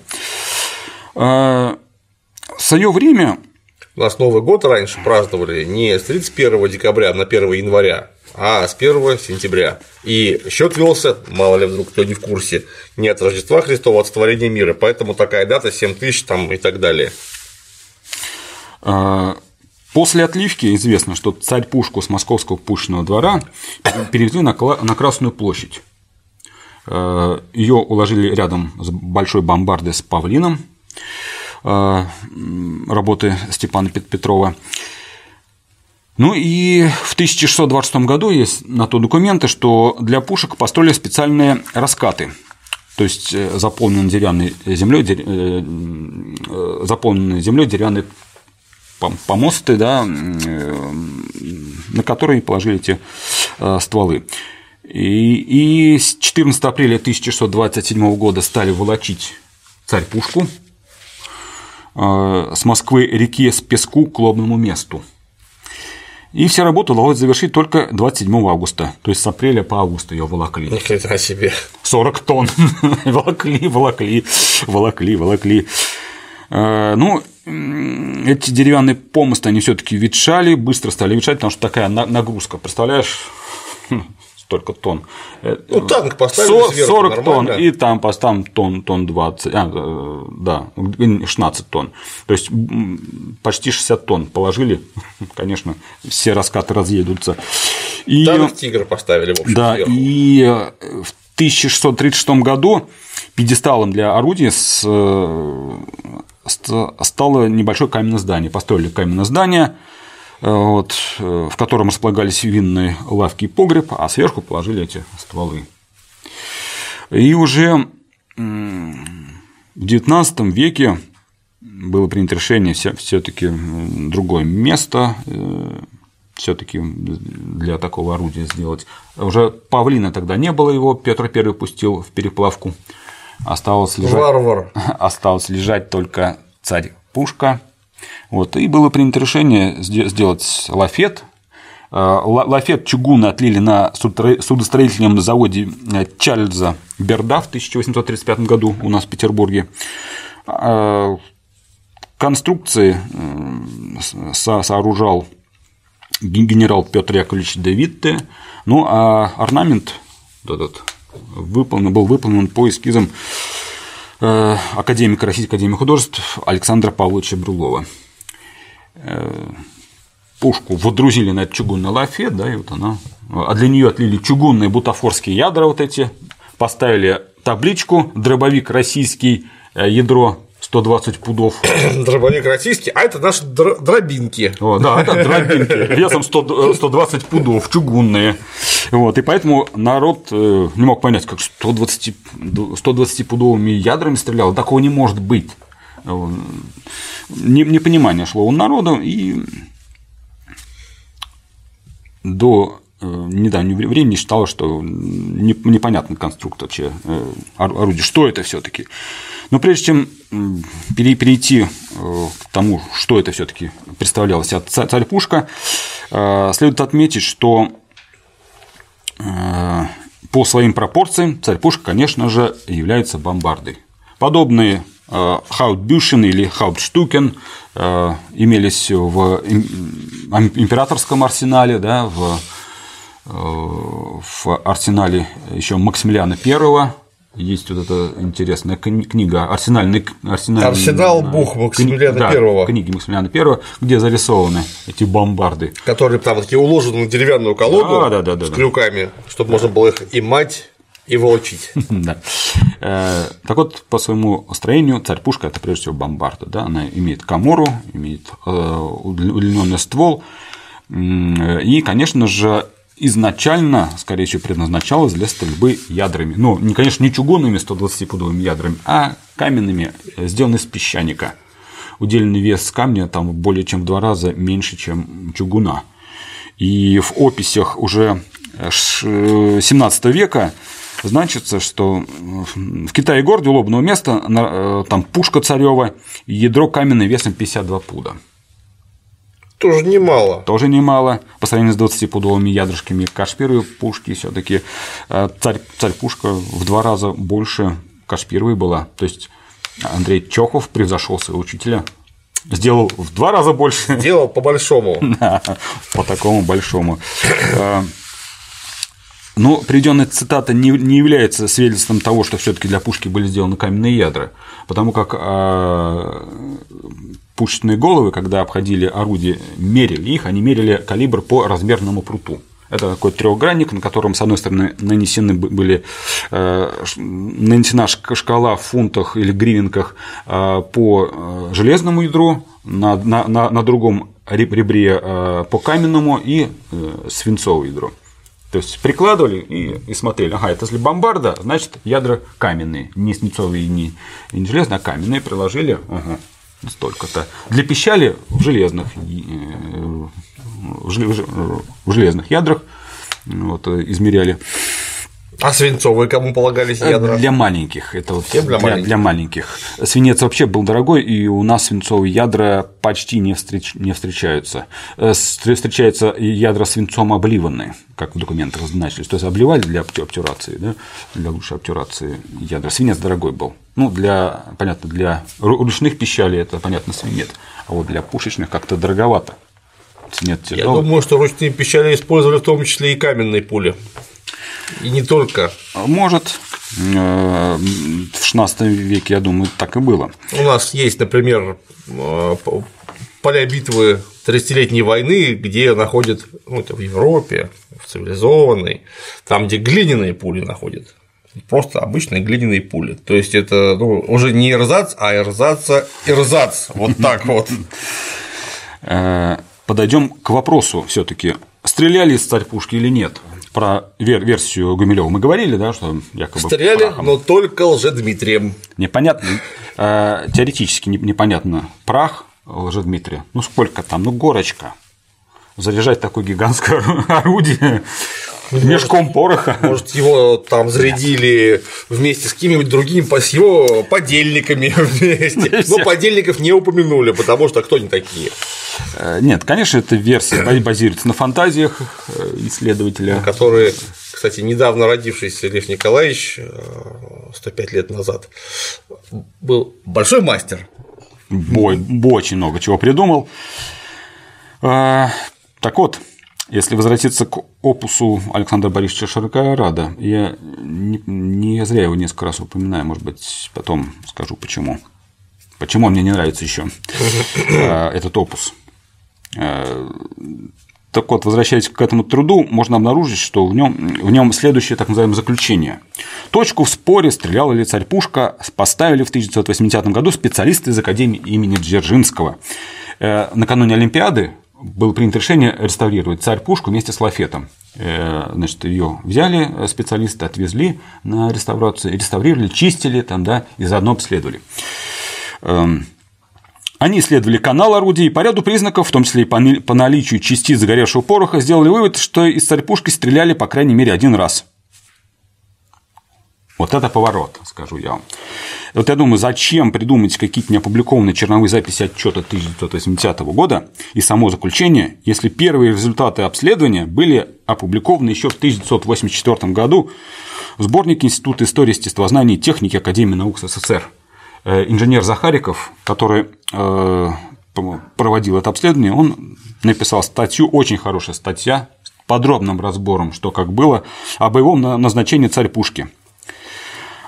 А, в свое время у нас Новый год раньше праздновали не с 31 декабря на 1 января, а с 1 сентября. И счет велся, мало ли вдруг кто не в курсе, не от Рождества Христова, а от сотворения мира. Поэтому такая дата 7 тысяч там и так далее. После отливки известно, что царь пушку с московского пушечного двора перевезли на Красную площадь. Э, Ее уложили рядом с большой бомбардой с павлином э, работы Степана Петрова. Ну и в 1626 году есть на то документы, что для пушек построили специальные раскаты, то есть э, заполненные деревянной землей, заполненные землей деревянной помосты, да, на которые положили эти э, стволы. И, и с 14 апреля 1627 года стали волочить царь-пушку э, с Москвы реки с песку к лобному месту. И все работы удалось завершить только 27 августа, то есть с апреля по август ее волокли. Ни хрена себе. 40 тонн. волокли, волокли, волокли, волокли. Э, ну, эти деревянные помосты, они все-таки ветшали, быстро стали ветшать, потому что такая нагрузка, представляешь, столько тонн. Э, ну, танк поставили 40, 40 тонн, и там, там тонн, тонн 20, а, э, да, 16 тонн. То есть почти 60 тонн положили, конечно, все раскаты разъедутся. И, танк «Тигр» поставили, в общем, Да, сверху. и в 1636 году пьедесталом для орудия с стало небольшое каменное здание. Построили каменное здание, э, вот, э, в котором располагались винные лавки и погреб, а сверху положили эти стволы. И уже в XIX веке было принято решение все-таки другое место э, все-таки для такого орудия сделать. Уже павлина тогда не было его, Петр I пустил в переплавку Осталось лежать, Варвар. осталось лежать только царь Пушка. Вот, и было принято решение сделать лафет. Э, лафет чугуна отлили на судостроительном заводе э, Чарльза Берда в 1835 году у нас в Петербурге. Э, конструкции сооружал генерал Петр Яковлевич Давидте, ну а орнамент этот выполнен, был выполнен по эскизам э, академика Российской академии художеств Александра Павловича Брюлова. Э, пушку водрузили на этот чугунный лафет, да, и вот она. А для нее отлили чугунные бутафорские ядра вот эти, поставили табличку «Дробовик российский, э, ядро 120 пудов. Дробовик российский, а это наши дробинки. О, да, это дробинки весом 100, 120 э, пудов, чугунные. Вот, и поэтому народ э, не мог понять, как 120, 120 пудовыми ядрами стрелял. Такого не может быть. Непонимание шло у народа, и до недавнего времени считалось, что непонятный конструкт вообще орудия. Что это все таки но прежде чем перейти э, к тому, что это все-таки представляло себя царь-пушка, э, следует отметить, что э, по своим пропорциям царь-пушка, конечно же, является бомбардой. Подобные Хаутбюшен или Хаутштукен имелись в императорском арсенале, да, в, в арсенале еще Максимилиана I, есть вот эта интересная книга «Арсенальный, арсенальный Арсенал Бух Максимилиана да, Первого. книги Максимилиана Первого, где зарисованы эти бомбарды. Которые там такие уложены на деревянную колоду да, да, да, с да, крюками, чтобы можно было их и мать, и волочить. да. Э, так вот, по своему строению царь-пушка – это прежде всего бомбарда. Да? Она имеет камору, имеет э, удлиненный ствол, и, конечно же, изначально, скорее всего, предназначалась для стрельбы ядрами. Ну, не, конечно, не чугунными 120-пудовыми ядрами, а каменными, э, сделанные из песчаника. Удельный вес камня там более чем в два раза меньше, чем чугуна. И в описях уже 17 века значится, что в Китае городе лобного места э, там пушка царева, ядро каменное весом 52 пуда. Тоже немало. Тоже немало. По сравнению с 20-пудовыми ядрышками Кашпировой пушки все таки э, царь, царь-пушка в два раза больше Кашпировой была. То есть Андрей Чохов превзошел своего учителя сделал в два раза больше. Сделал по большому. по такому большому. Э, но приведенная цитата не, не является свидетельством того, что все-таки для пушки были сделаны каменные ядра, потому как э, пушечные головы, когда обходили орудия, мерили их, они мерили калибр по размерному пруту. Это такой трехгранник, на котором, с одной стороны, нанесены были, э, нанесена шкала в фунтах или гривенках э, по э, железному ядру, на, на, на, другом ребре по каменному и свинцовому ядру. То есть прикладывали и, и смотрели, ага, это если бомбарда, значит ядра каменные, не свинцовые, не, не железные, а каменные, приложили, ага, столько-то. Для пищали в железных, э, в железных ядрах вот, измеряли. А свинцовые кому полагались Э, ядра? Для маленьких. Это вот Всем для для, маленьких? для маленьких. Свинец вообще был дорогой, и у нас свинцовые ядра почти не, встреч- не встречаются. Э, стр- Встречаются ядра свинцом обливанные, как в документах значились. То есть обливали для обтю- обтюрации, да? для лучшей обтюрации ядра. Свинец дорогой был. Ну, для, понятно, для ру- ручных пищалей это, понятно, свинец. А вот для пушечных как-то дороговато. Свинец Я думаю, что ручные пищали использовали в том числе и каменные пули. И не только. Может, э, в 16 веке, я думаю, так и было. У нас есть, например, э, поля битвы 30-летней войны, где находят, ну, это в Европе, в цивилизованной, там, где глиняные пули находят. Просто обычные глиняные пули. То есть это ну, уже не эрзац, а эрзаца эрзац. Вот так вот. Э, Подойдем к вопросу все-таки, стреляли из царь пушки или нет? Про вер- версию Гумилева мы говорили, да, что якобы Стреляли, прахом. но только лжедмитрием. Непонятно, э, теоретически не- непонятно, прах Лжедмитрия, ну сколько там, ну горочка, заряжать такое гигантское орудие мешком пороха. Может, его там зарядили вместе с какими-нибудь другими, с его подельниками вместе. Но подельников не упомянули, потому что кто они такие? Э, Нет, конечно, эта версия базируется на фантазиях э, исследователя. Которые, кстати, недавно родившийся Лев Николаевич э, 105 лет назад был большой мастер. Бой, очень много чего придумал. Так вот, если возвратиться к опусу Александра Борисовича Широкорада, я не, не зря его несколько раз упоминаю, может быть, потом скажу почему. Почему он мне не нравится еще этот опус. А, Так вот, возвращаясь к этому труду, можно обнаружить, что в нем, в нем следующее так называемое заключение. Точку в споре, стреляла ли царь Пушка, поставили в 1980 году специалисты из Академии имени Дзержинского. Э, Накануне Олимпиады было принято решение реставрировать царь Пушку вместе с лафетом. Э, Значит, ее взяли э, специалисты, отвезли на реставрацию, реставрировали, чистили там, да, и заодно обследовали. Эм, они исследовали канал орудий и по ряду признаков, в том числе и по наличию частиц загоревшего пороха, сделали вывод, что из царь-пушки стреляли по крайней мере один раз. Вот это поворот, скажу я вам. Вот я думаю, зачем придумать какие-то неопубликованные черновые записи отчета 1980 года и само заключение, если первые результаты обследования были опубликованы еще в 1984 году в сборнике Института истории, естествознания и техники Академии наук СССР. Э, Инженер Захариков, который э, проводил это обследование, он написал статью, очень хорошая статья, с подробным разбором, что как было, о боевом на- назначении царь Пушки.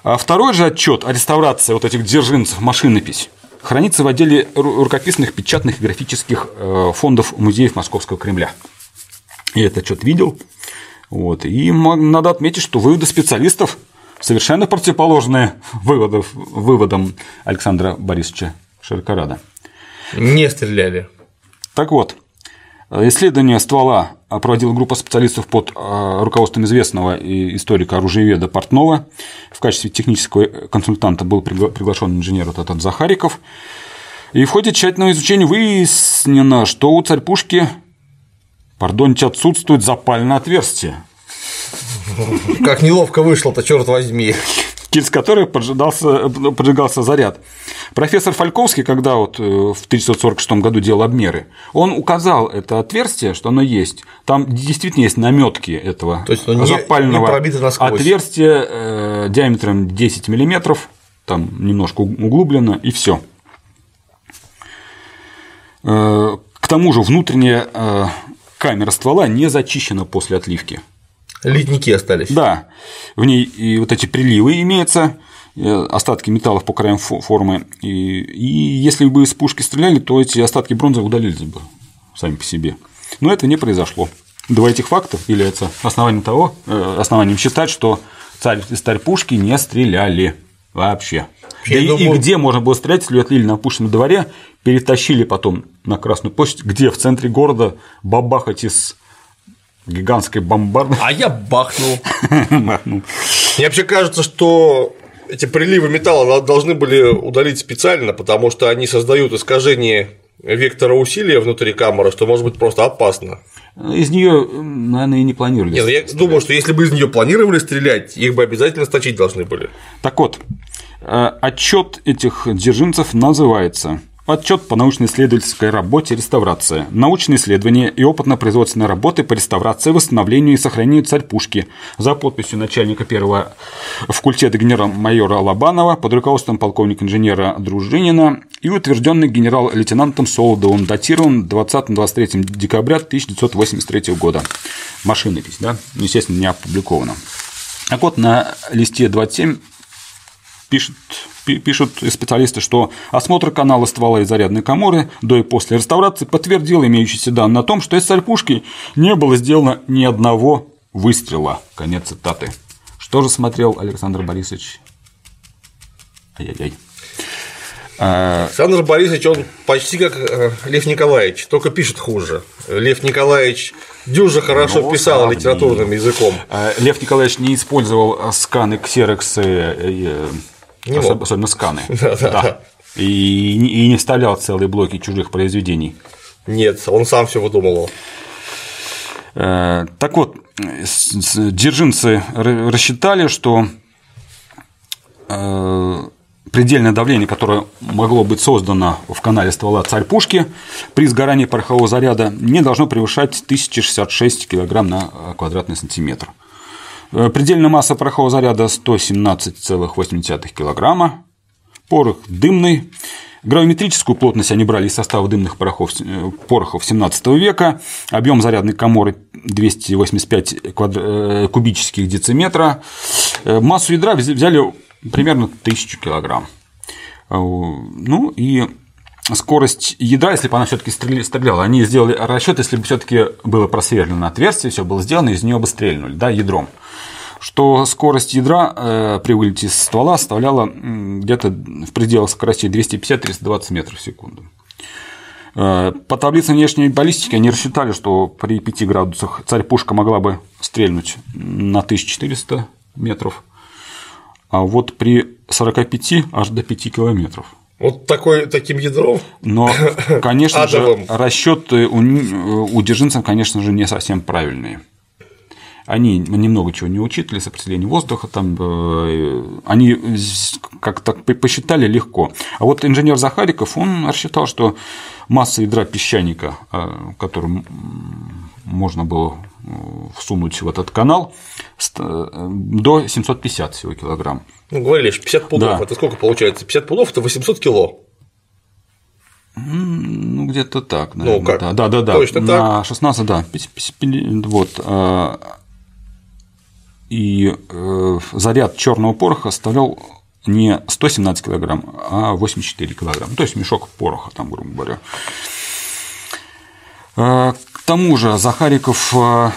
А второй же отчет о реставрации вот этих дзержинцев машинопись хранится в отделе ру- рукописных, печатных и графических э, фондов музеев Московского Кремля. Я этот отчет видел. Вот. И надо отметить, что выводы специалистов совершенно противоположные выводов, выводам Александра Борисовича Широкорада. Не стреляли. Так вот, исследование ствола проводила группа специалистов под э, руководством известного и историка оружиеведа Портнова. В качестве технического консультанта был пригла- приглашен инженер вот этот Захариков. И в ходе тщательного изучения выяснено, что у царь пушки, пардоньте, отсутствует запальное отверстие, Как неловко вышло-то, черт возьми. Через которое поджигался, поджигался заряд. Профессор Фальковский, когда вот э, в 1946 году делал обмеры, он указал это отверстие, что оно есть. Там действительно есть наметки этого То есть не- запального не отверстия э, диаметром 10 миллиметров, там немножко углублено, и все. К тому же внутренняя э, камера ствола не зачищена после отливки. Ледники остались. Да, в ней и вот эти приливы имеются, э, остатки металлов по краям фо- формы. И, и если бы из пушки стреляли, то эти остатки бронзы удалились бы сами по себе. Но этого не произошло. Два этих факта являются основанием того, э, основанием считать, что царь из царь пушки не стреляли вообще. Я Да и- думаю- И где можно было стрелять, если отлили на Пушкином дворе, перетащили потом на Красную площадь, где в центре города бабахать из гигантской бомбарды. А я бахнул. Мне вообще кажется, что эти приливы металла должны были удалить специально, потому что они создают искажение вектора усилия внутри камеры, что может быть просто опасно. из нее, наверное, и не планировали. Нет, ну я стрелять. думаю, что если бы из нее планировали стрелять, их бы обязательно сточить должны были. Так вот, э, отчет этих дзержинцев называется Отчет по научно-исследовательской работе «Реставрация». Научные исследования и опытно-производственные работы по реставрации, восстановлению и сохранению царь-пушки за подписью начальника первого факультета генерал-майора Лобанова под руководством полковника-инженера Дружинина и утвержденный генерал-лейтенантом Солодовым, датирован 20-23 декабря 1983 года. Машинопись, да? Естественно, не опубликована. Так вот, на листе 27 пишет пишут специалисты, что осмотр канала ствола и зарядной коморы до и после реставрации подтвердил имеющиеся данные о том, что из сальпушки не было сделано ни одного выстрела. Конец цитаты. Что же смотрел Александр Борисович? Ай-яй-яй. Александр Борисович, он почти как э, Лев Николаевич, только пишет хуже. Лев Николаевич дюже хорошо ну, писал сравни. литературным языком. Э, Лев Николаевич не использовал сканы, ксероксы э, не особенно, особенно сканы. Да, да, да. И, и не вставлял целые блоки чужих произведений. Нет, он сам все выдумывал. Э, так вот, дзержинцы рассчитали, что э, предельное давление, которое могло быть создано в канале ствола царь-пушки при сгорании порохового заряда, не должно превышать 1066 кг на квадратный сантиметр. Э, предельная масса порохового заряда 117,8 кг. Порох дымный. Гравиметрическую плотность они брали из состава дымных порохов, э, порохов 17 века. Объем зарядной коморы 285 квадр... Э, кубических дециметра. Массу ядра взяли примерно 1000 килограмм. Ну и скорость ядра, если бы она все-таки стреляла, они сделали расчет, если бы все-таки было просверлено отверстие, все было сделано, из нее бы стрельнули, да, ядром что скорость ядра э, при вылете из ствола составляла где-то в пределах скоростей 250-320 метров в секунду. Э, по таблице внешней баллистики они рассчитали, что при 5 градусах царь-пушка могла бы стрельнуть на 1400 метров, а вот при 45 аж до 5 километров. Вот такой, таким ядром. Но, конечно же, расчеты у, у держинцев, конечно же, не совсем правильные. Они немного чего не учитывали, сопротивление воздуха, там, э, они как-то посчитали легко. А вот инженер Захариков, он рассчитал, что масса ядра песчаника, э, которую можно было э, всунуть в этот канал, до 750 всего килограмм. Ну, говорили, 50 пудов, да. это сколько получается? 50 пудов – это 800 кило. Ну, где-то так, наверное. Ну, как? Да, да, да. Точно На 16, да. Вот и э, заряд черного пороха составлял не 117 килограмм, а 84 килограмма. То есть мешок пороха, там, грубо говоря. Э, к тому же Захариков э,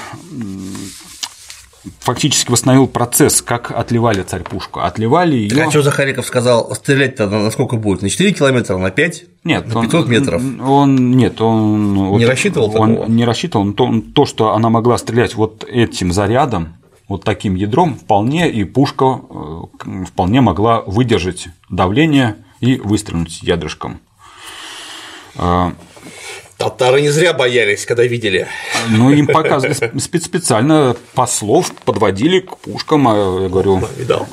фактически восстановил процесс, как отливали царь пушку. Отливали ее. А что Захариков сказал, стрелять-то на сколько будет? На 4 километра, на 5? Нет, на 500 он, метров. Он нет, он не вот, рассчитывал он такого? не рассчитывал. То, то, что она могла стрелять вот этим зарядом, вот таким ядром вполне и пушка э, вполне могла выдержать давление и выстрелить ядрышком. А, Татары не зря боялись, когда видели. Ну, им показывали специально послов, подводили к пушкам, а я говорю. Видал.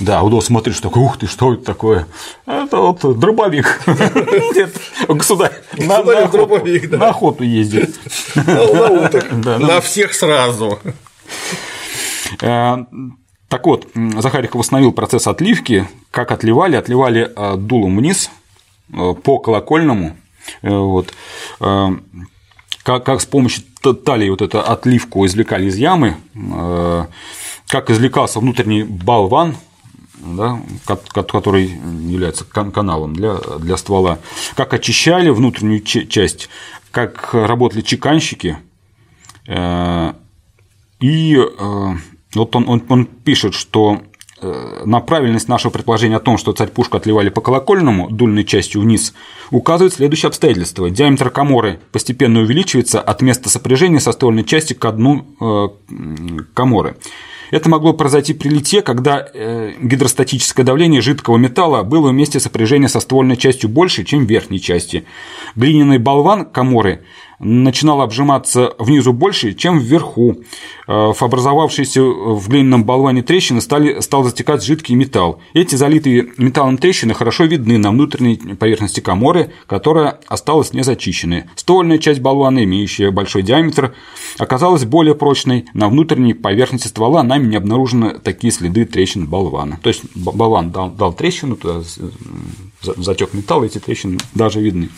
Да, удал смотришь, такой, ух ты, что это такое? Это вот дробовик. Государь на, на охоту ездит. На всех сразу. Э, так вот, Захариков восстановил процесс отливки. Как отливали? Отливали э, дулом вниз э, по колокольному. Вот. Как, как с помощью талии вот эту отливку извлекали из ямы, как извлекался внутренний болван, да, который является каналом для, для ствола, как очищали внутреннюю часть, как работали чеканщики, и вот он, он, он пишет, что э, на правильность нашего предположения о том, что царь-пушку отливали по колокольному, дульной частью вниз, указывает следующее обстоятельство. Диаметр коморы постепенно увеличивается от места сопряжения со ствольной части к дну э, коморы. Это могло произойти при лите, когда э, гидростатическое давление жидкого металла было вместе сопряжения со ствольной частью больше, чем в верхней части. Глиняный болван коморы начинала обжиматься внизу больше, чем вверху. Э, в образовавшиеся в глиняном болване трещины стали, стал затекать жидкий металл. Эти залитые металлом трещины хорошо видны на внутренней поверхности коморы, которая осталась незачищенной. Ствольная часть болвана, имеющая большой диаметр, оказалась более прочной. На внутренней поверхности ствола нами не обнаружены такие следы трещин болвана. То есть болван дал, дал трещину, туда затек металл, эти трещины даже видны.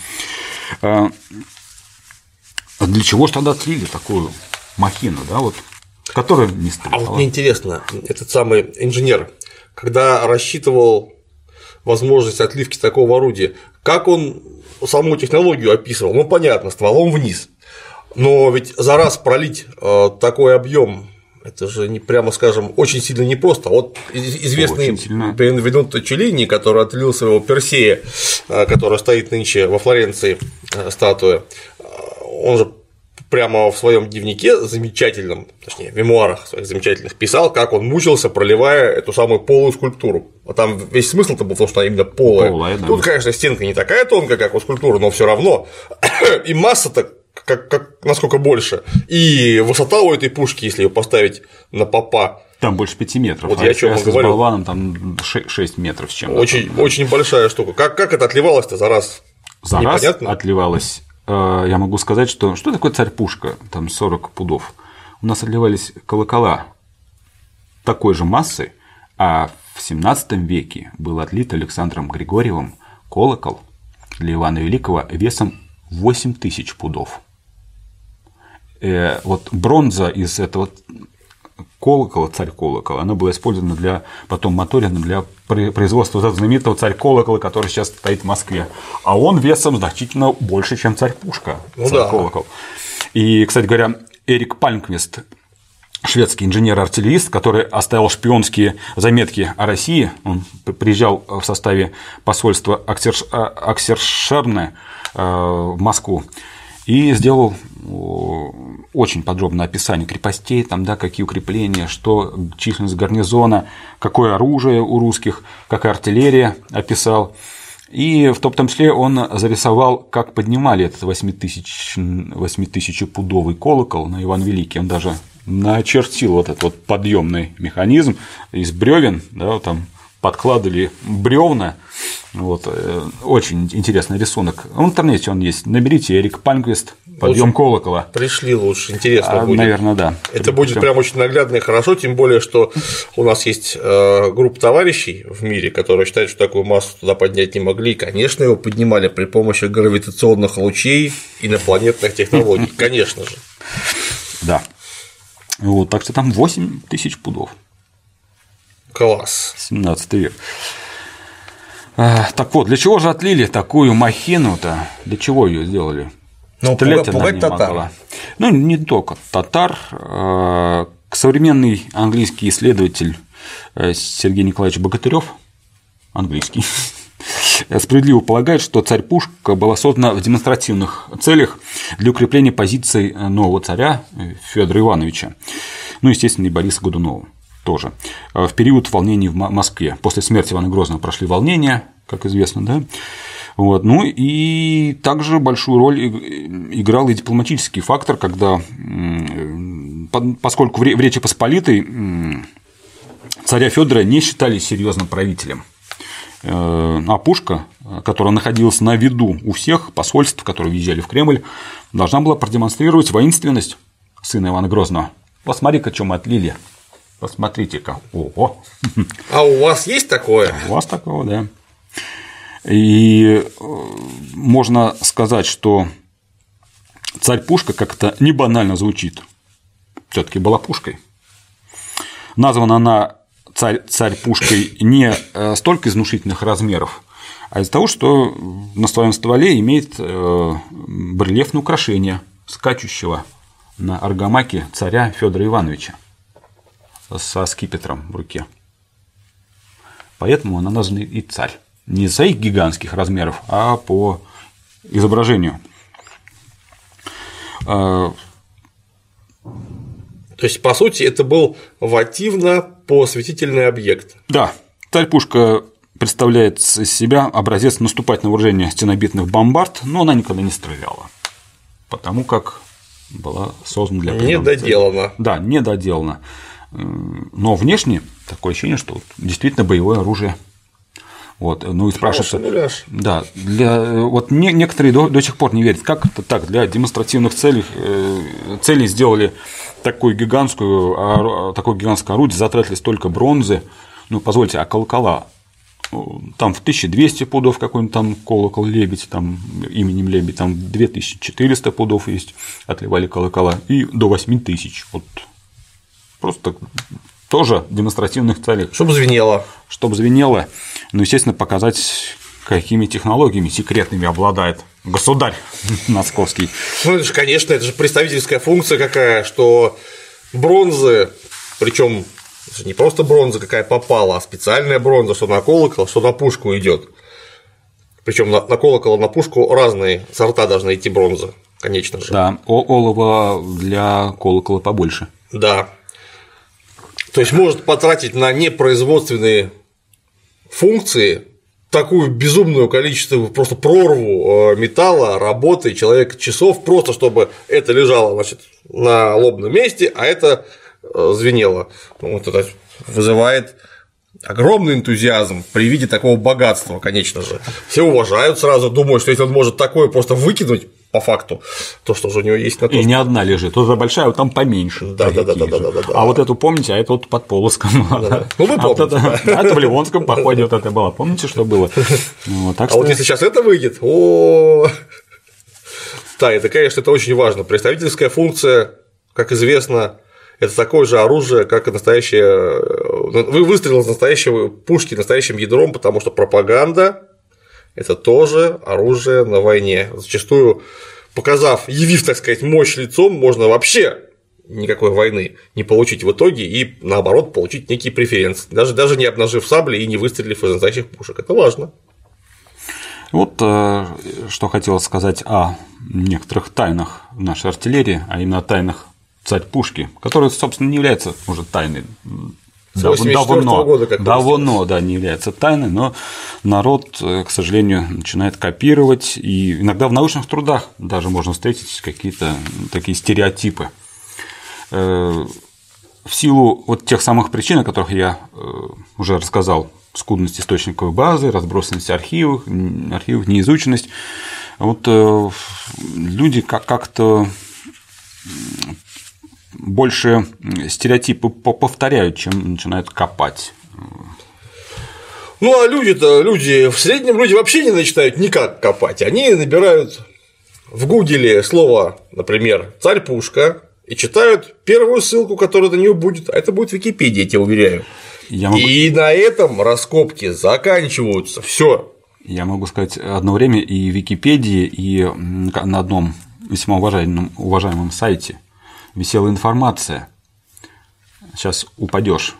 А для чего же тогда отлили такую махину, да, вот, которая не стреляла? А вот мне интересно, этот самый инженер, когда рассчитывал возможность отливки такого орудия, как он саму технологию описывал? Ну, понятно, стволом вниз. Но ведь за раз пролить э, такой объем это же не прямо скажем очень сильно непросто. Вот известный Бенвенуто Челлини, который отлил своего Персея, э, который стоит нынче во Флоренции э, статуя, он же прямо в своем дневнике замечательном, точнее, в мемуарах своих замечательных писал, как он мучился, проливая эту самую полую скульптуру. А там весь смысл-то был в том, что она именно полая. полая да. Тут, конечно, стенка не такая тонкая, как у скульптуры, но все равно. И масса-то как, как, насколько больше. И высота у этой пушки, если ее поставить на попа, там больше 5 метров. Вот а я о чем говорю. С болваном там 6 метров с чем-то. Очень, там, да. очень большая штука. Как, как это отливалось-то за раз? За Непонятно? раз отливалось я могу сказать, что что такое царь-пушка, там 40 пудов. У нас отливались колокола такой же массы, а в 17 веке был отлит Александром Григорьевым колокол для Ивана Великого весом 8 тысяч пудов. Э, вот бронза из этого колокола, царь колокола, она была использована для потом моторина для производства этого знаменитого царь колокола, который сейчас стоит в Москве. А он весом значительно больше, чем царь пушка, ну, царь да. колокол. И, кстати говоря, Эрик Пальмквист, шведский инженер-артиллерист, который оставил шпионские заметки о России. Он приезжал в составе посольства Аксершерне э, в Москву и сделал очень подробное описание крепостей, там, да, какие укрепления, что численность гарнизона, какое оружие у русских, какая артиллерия описал. И в том числе он зарисовал, как поднимали этот 8000, пудовый колокол на Иван Великий. Он даже начертил вот этот вот подъемный механизм из бревен, да, вот там подкладывали бревна. Вот, э, очень интересный рисунок. В интернете он есть. Наберите Эрик Панквист, подъем колокола. Пришли лучше, интересно а, будет. Наверное, да. Это будет прям очень наглядно и хорошо, тем более, что у нас есть э, группа товарищей в мире, которые считают, что такую массу туда поднять не могли. И, конечно, его поднимали при помощи гравитационных лучей инопланетных технологий. Конечно же. Да. Вот, так что там 8 тысяч пудов. Класс. 17 век. А, так вот, для чего же отлили такую махину-то? Для чего ее сделали? Ну, пугать, пугать татар. Могла. Ну, не только татар. А, современный английский исследователь э, Сергей Николаевич Богатырев, английский, справедливо полагает, что царь-пушка была создана в демонстративных целях для укрепления позиций нового царя Федора Ивановича, ну, естественно, и Бориса Годунова тоже. Э, в период волнений в Москве. После смерти Ивана Грозного прошли волнения, как известно, да. Вот. Ну и также большую роль играл и дипломатический фактор, когда, поскольку в Речи Посполитой царя Федора не считали серьезным правителем, э, а Пушка, которая находилась на виду у всех посольств, которые въезжали в Кремль, должна была продемонстрировать воинственность сына Ивана Грозного. Посмотри-ка, что мы отлили. Посмотрите-ка. Ого. А у вас есть такое? У вас такого, да. И э, можно сказать, что царь пушка как-то не банально звучит. Все-таки была пушкой. Названа она царь, царь пушкой не э, столько из внушительных размеров, а из-за того, что на своем стволе имеет э, барельефное украшение скачущего на аргамаке царя Федора Ивановича со скипетром в руке. Поэтому она названа и царь. Не из-за их гигантских размеров, а по изображению. А, То есть, по сути, это был вативно-посвятительный объект. Да. Царь-пушка представляет из себя образец наступательного вооружения стенобитных бомбард, но она никогда не стреляла. потому как была создана для Не доделана. Да, не доделана. Но внешне такое ощущение, что действительно боевое оружие. Вот, ну и спрашивается, да, для, вот не, некоторые до, до сих пор не верят, как это так, для демонстративных целей, э, целей сделали такую гигантскую, такое гигантское орудие, затратили столько бронзы, ну, позвольте, а колокола, там в 1200 пудов какой-нибудь там колокол лебедь, там именем лебедь, там 2400 пудов есть, отливали колокола, и до 8000, вот просто тоже демонстративных целях. Чтобы звенело. Чтобы звенело, ну, естественно, показать, какими технологиями секретными обладает государь московский. Ну, это же, конечно, это же представительская функция какая, что бронзы, причем не просто бронза какая попала, а специальная бронза, что на колокол, что на пушку идет. Причем на, на колокол и на пушку разные сорта должны идти бронзы, конечно же. Да, олова для колокола побольше. Да. То есть может потратить на непроизводственные функции такую безумную количество, просто прорву э, металла, работы, человек часов, просто чтобы это лежало значит, на лобном месте, а это э, звенело. Вот это вызывает огромный энтузиазм при виде такого богатства, конечно же. Все уважают сразу, думают, что если он может такое просто выкинуть, по факту, то, что же у него есть на то. И что... не одна лежит, тоже большая, вот там поменьше. Да, да, да, да, да, да, да, А вот эту помните, а это вот под Полоском. Да, Ну, вы помните. А это, это в Ливонском походе вот это было. Помните, что было? Вот, так а что... вот если сейчас это выйдет, о Да, это, конечно, это очень важно. Представительская функция, как известно, это такое же оружие, как и настоящее. Вы выстрелил из настоящего пушки настоящим ядром, потому что пропаганда это тоже оружие на войне. Зачастую, показав, явив, так сказать, мощь лицом, можно вообще никакой войны не получить в итоге и, наоборот, получить некие преференции, даже, даже не обнажив сабли и не выстрелив из настоящих пушек. Это важно. Вот э, что хотелось сказать о некоторых тайнах нашей артиллерии, а именно о тайнах царь пушки, которые, собственно, не являются уже тайной давно, года, как давно, да, не является тайной, но народ, э, к сожалению, начинает копировать, и иногда в научных трудах даже можно встретить какие-то такие стереотипы. Э, в силу вот тех самых причин, о которых я э, уже рассказал, скудность источниковой базы, разбросанность архивов, архивов неизученность, вот люди как-то больше стереотипы повторяют, чем начинают копать. Ну, а люди-то, люди, в среднем люди вообще не начинают никак копать. Они набирают в Гугле слово, например, царь пушка, и читают первую ссылку, которая на нее будет, а это будет Википедия, я тебе уверяю. Я могу... И на этом раскопки заканчиваются. Все. Я могу сказать, одно время и Википедии, и на одном весьма уважаемом, уважаемом сайте висела информация. Сейчас упадешь.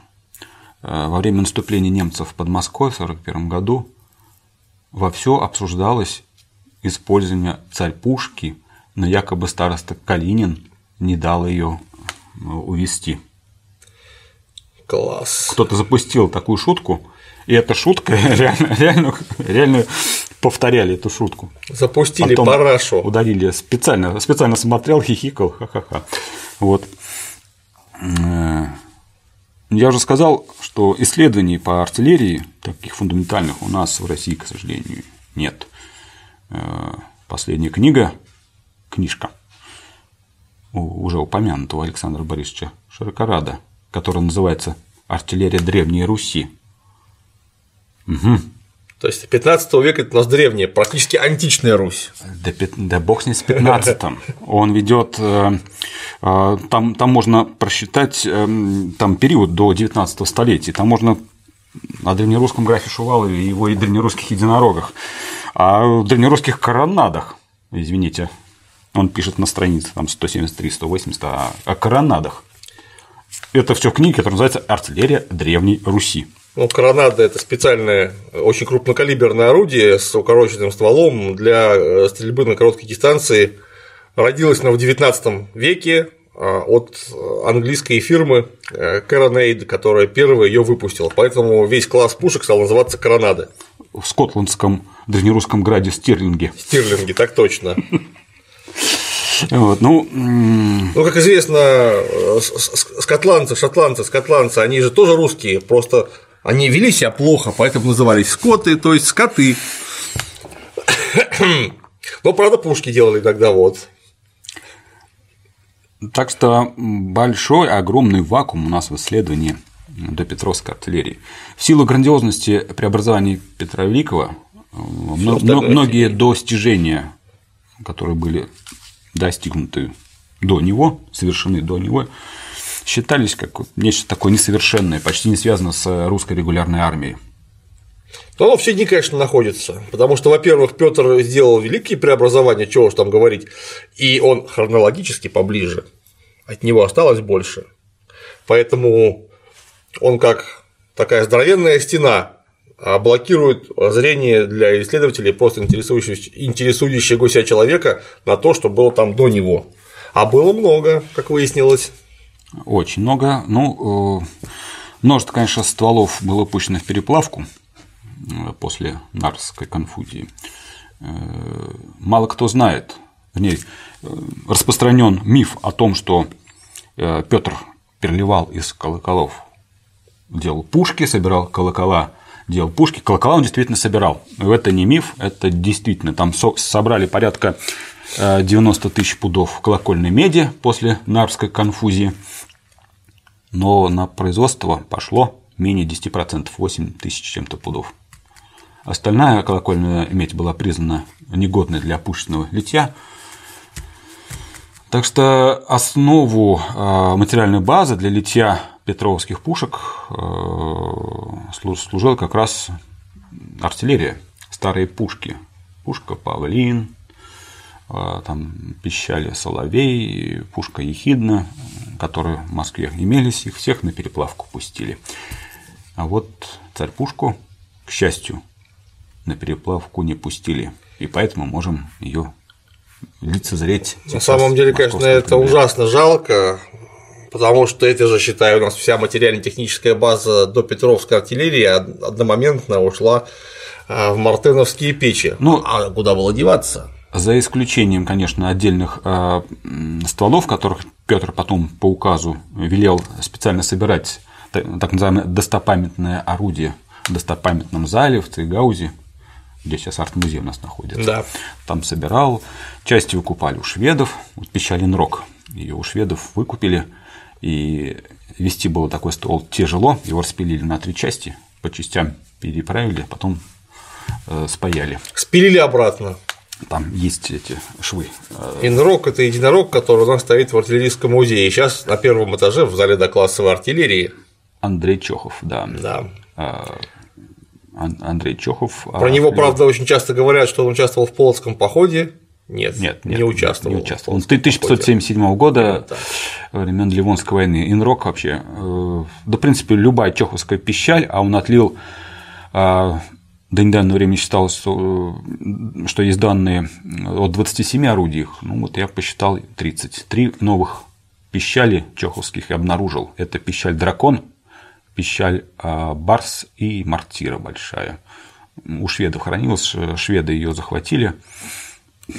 Э, во время наступления немцев под Москвой в 1941 году во все обсуждалось использование царь пушки, но якобы староста Калинин не дал ее э, увести. Класс. Кто-то запустил такую шутку, и эта шутка реально, реально, реально повторяли эту шутку. Запустили Потом парашу. Ударили специально, специально смотрел, хихикал, ха-ха-ха. Вот. Э, я уже сказал, что исследований по артиллерии, таких фундаментальных, у нас в России, к сожалению, нет. Э, последняя книга, книжка уже упомянутого Александра Борисовича Широкорада, которая называется «Артиллерия Древней Руси». Угу. То есть 15 век это у нас древняя, практически античная Русь. Да, да бог с ним с 15 Он ведет э, э, там, там можно просчитать э, там период до 19 столетия. Там можно о древнерусском графе Шувалове и его и древнерусских единорогах, а древнерусских коронадах, извините, он пишет на странице там 173-180 о, о коронадах. Это все книги, которые называются «Артиллерия Древней Руси». Ну, коронада – это специальное, очень крупнокалиберное орудие с укороченным стволом для э, стрельбы на короткой дистанции. Родилась она в XIX веке а, от английской фирмы э, Coronade, которая первая ее выпустила. Поэтому весь класс пушек стал называться коронады. В скотландском древнерусском граде Стирлинге. Стирлинге, так точно. Вот, ну, ну, как известно, э, скотландцы, шотландцы, скотландцы, они же тоже русские, просто они вели себя плохо, поэтому назывались скоты, то есть скоты. Но, правда, пушки делали тогда вот. Так что большой, огромный вакуум у нас в исследовании до Петровской артиллерии. В силу грандиозности преобразований Петра Великого многие достижения, которые были достигнуты до него, совершены до него, считались как нечто такое несовершенное, почти не связано с русской регулярной армией. Но оно все дни, конечно, находится. Потому что, во-первых, Петр сделал великие преобразования, чего уж там говорить, и он хронологически поближе. От него осталось больше. Поэтому он как такая здоровенная стена блокирует зрение для исследователей, просто интересующегося человека на то, что было там до него. А было много, как выяснилось. Очень много. Ну, э, множество, конечно, стволов было пущено в переплавку э, после Нарской конфузии. Э, мало кто знает, в ней распространен миф о том, что Петр переливал из колоколов, делал пушки, собирал колокола, делал пушки. Колокола он действительно собирал. Это не миф, это действительно. Там собрали порядка 90 тысяч пудов колокольной меди после Нарвской конфузии но на производство пошло менее 10%, 8 тысяч чем-то пудов. Остальная колокольная медь была признана негодной для пушечного литья. Так что основу а, материальной базы для литья петровских пушек а, служила как раз артиллерия, старые пушки. Пушка Павлин, там пищали Соловей, пушка Ехидна, которые в Москве имелись, их всех на переплавку пустили. А вот царь-пушку, к счастью, на переплавку не пустили, и поэтому можем ее лицезреть. На самом деле, конечно, это ужасно жалко, потому что это же, считаю, у нас вся материально-техническая база до Петровской артиллерии одномоментно ушла а, в мартеновские печи. Ну, а куда было деваться? За исключением, конечно, отдельных э, стволов, которых Петр потом по указу велел специально собирать так называемое достопамятное орудие в достопамятном зале в Цейгаузе, где сейчас арт-музей у нас находится. Да. Там собирал, части выкупали у шведов, вот Пещалин Рок, ее у шведов выкупили, и вести было такой ствол тяжело, его распилили на три части, по частям переправили, потом э, спаяли. Спилили обратно. Там есть эти швы. Инрок – это единорог, который у нас стоит в артиллерийском музее. Сейчас на первом этаже в зале доклассовой артиллерии. Андрей Чохов, да. Да. А, Андрей Чохов. А, Про а, него, правда, очень часто говорят, что он участвовал в Полоцком походе. Нет, нет, нет не участвовал. Не участвовал. Он 1577 года, да. времен Ливонской войны. Инрок вообще, э, да, в принципе, любая чеховская пищаль, а он отлил до недавнего времени считалось, что есть данные от 27 орудий, ну вот я посчитал 30. Три новых пищали чеховских я обнаружил. Это пищаль «Дракон», пищаль а, «Барс» и «Мартира» большая. У шведов хранилась, шведы ее захватили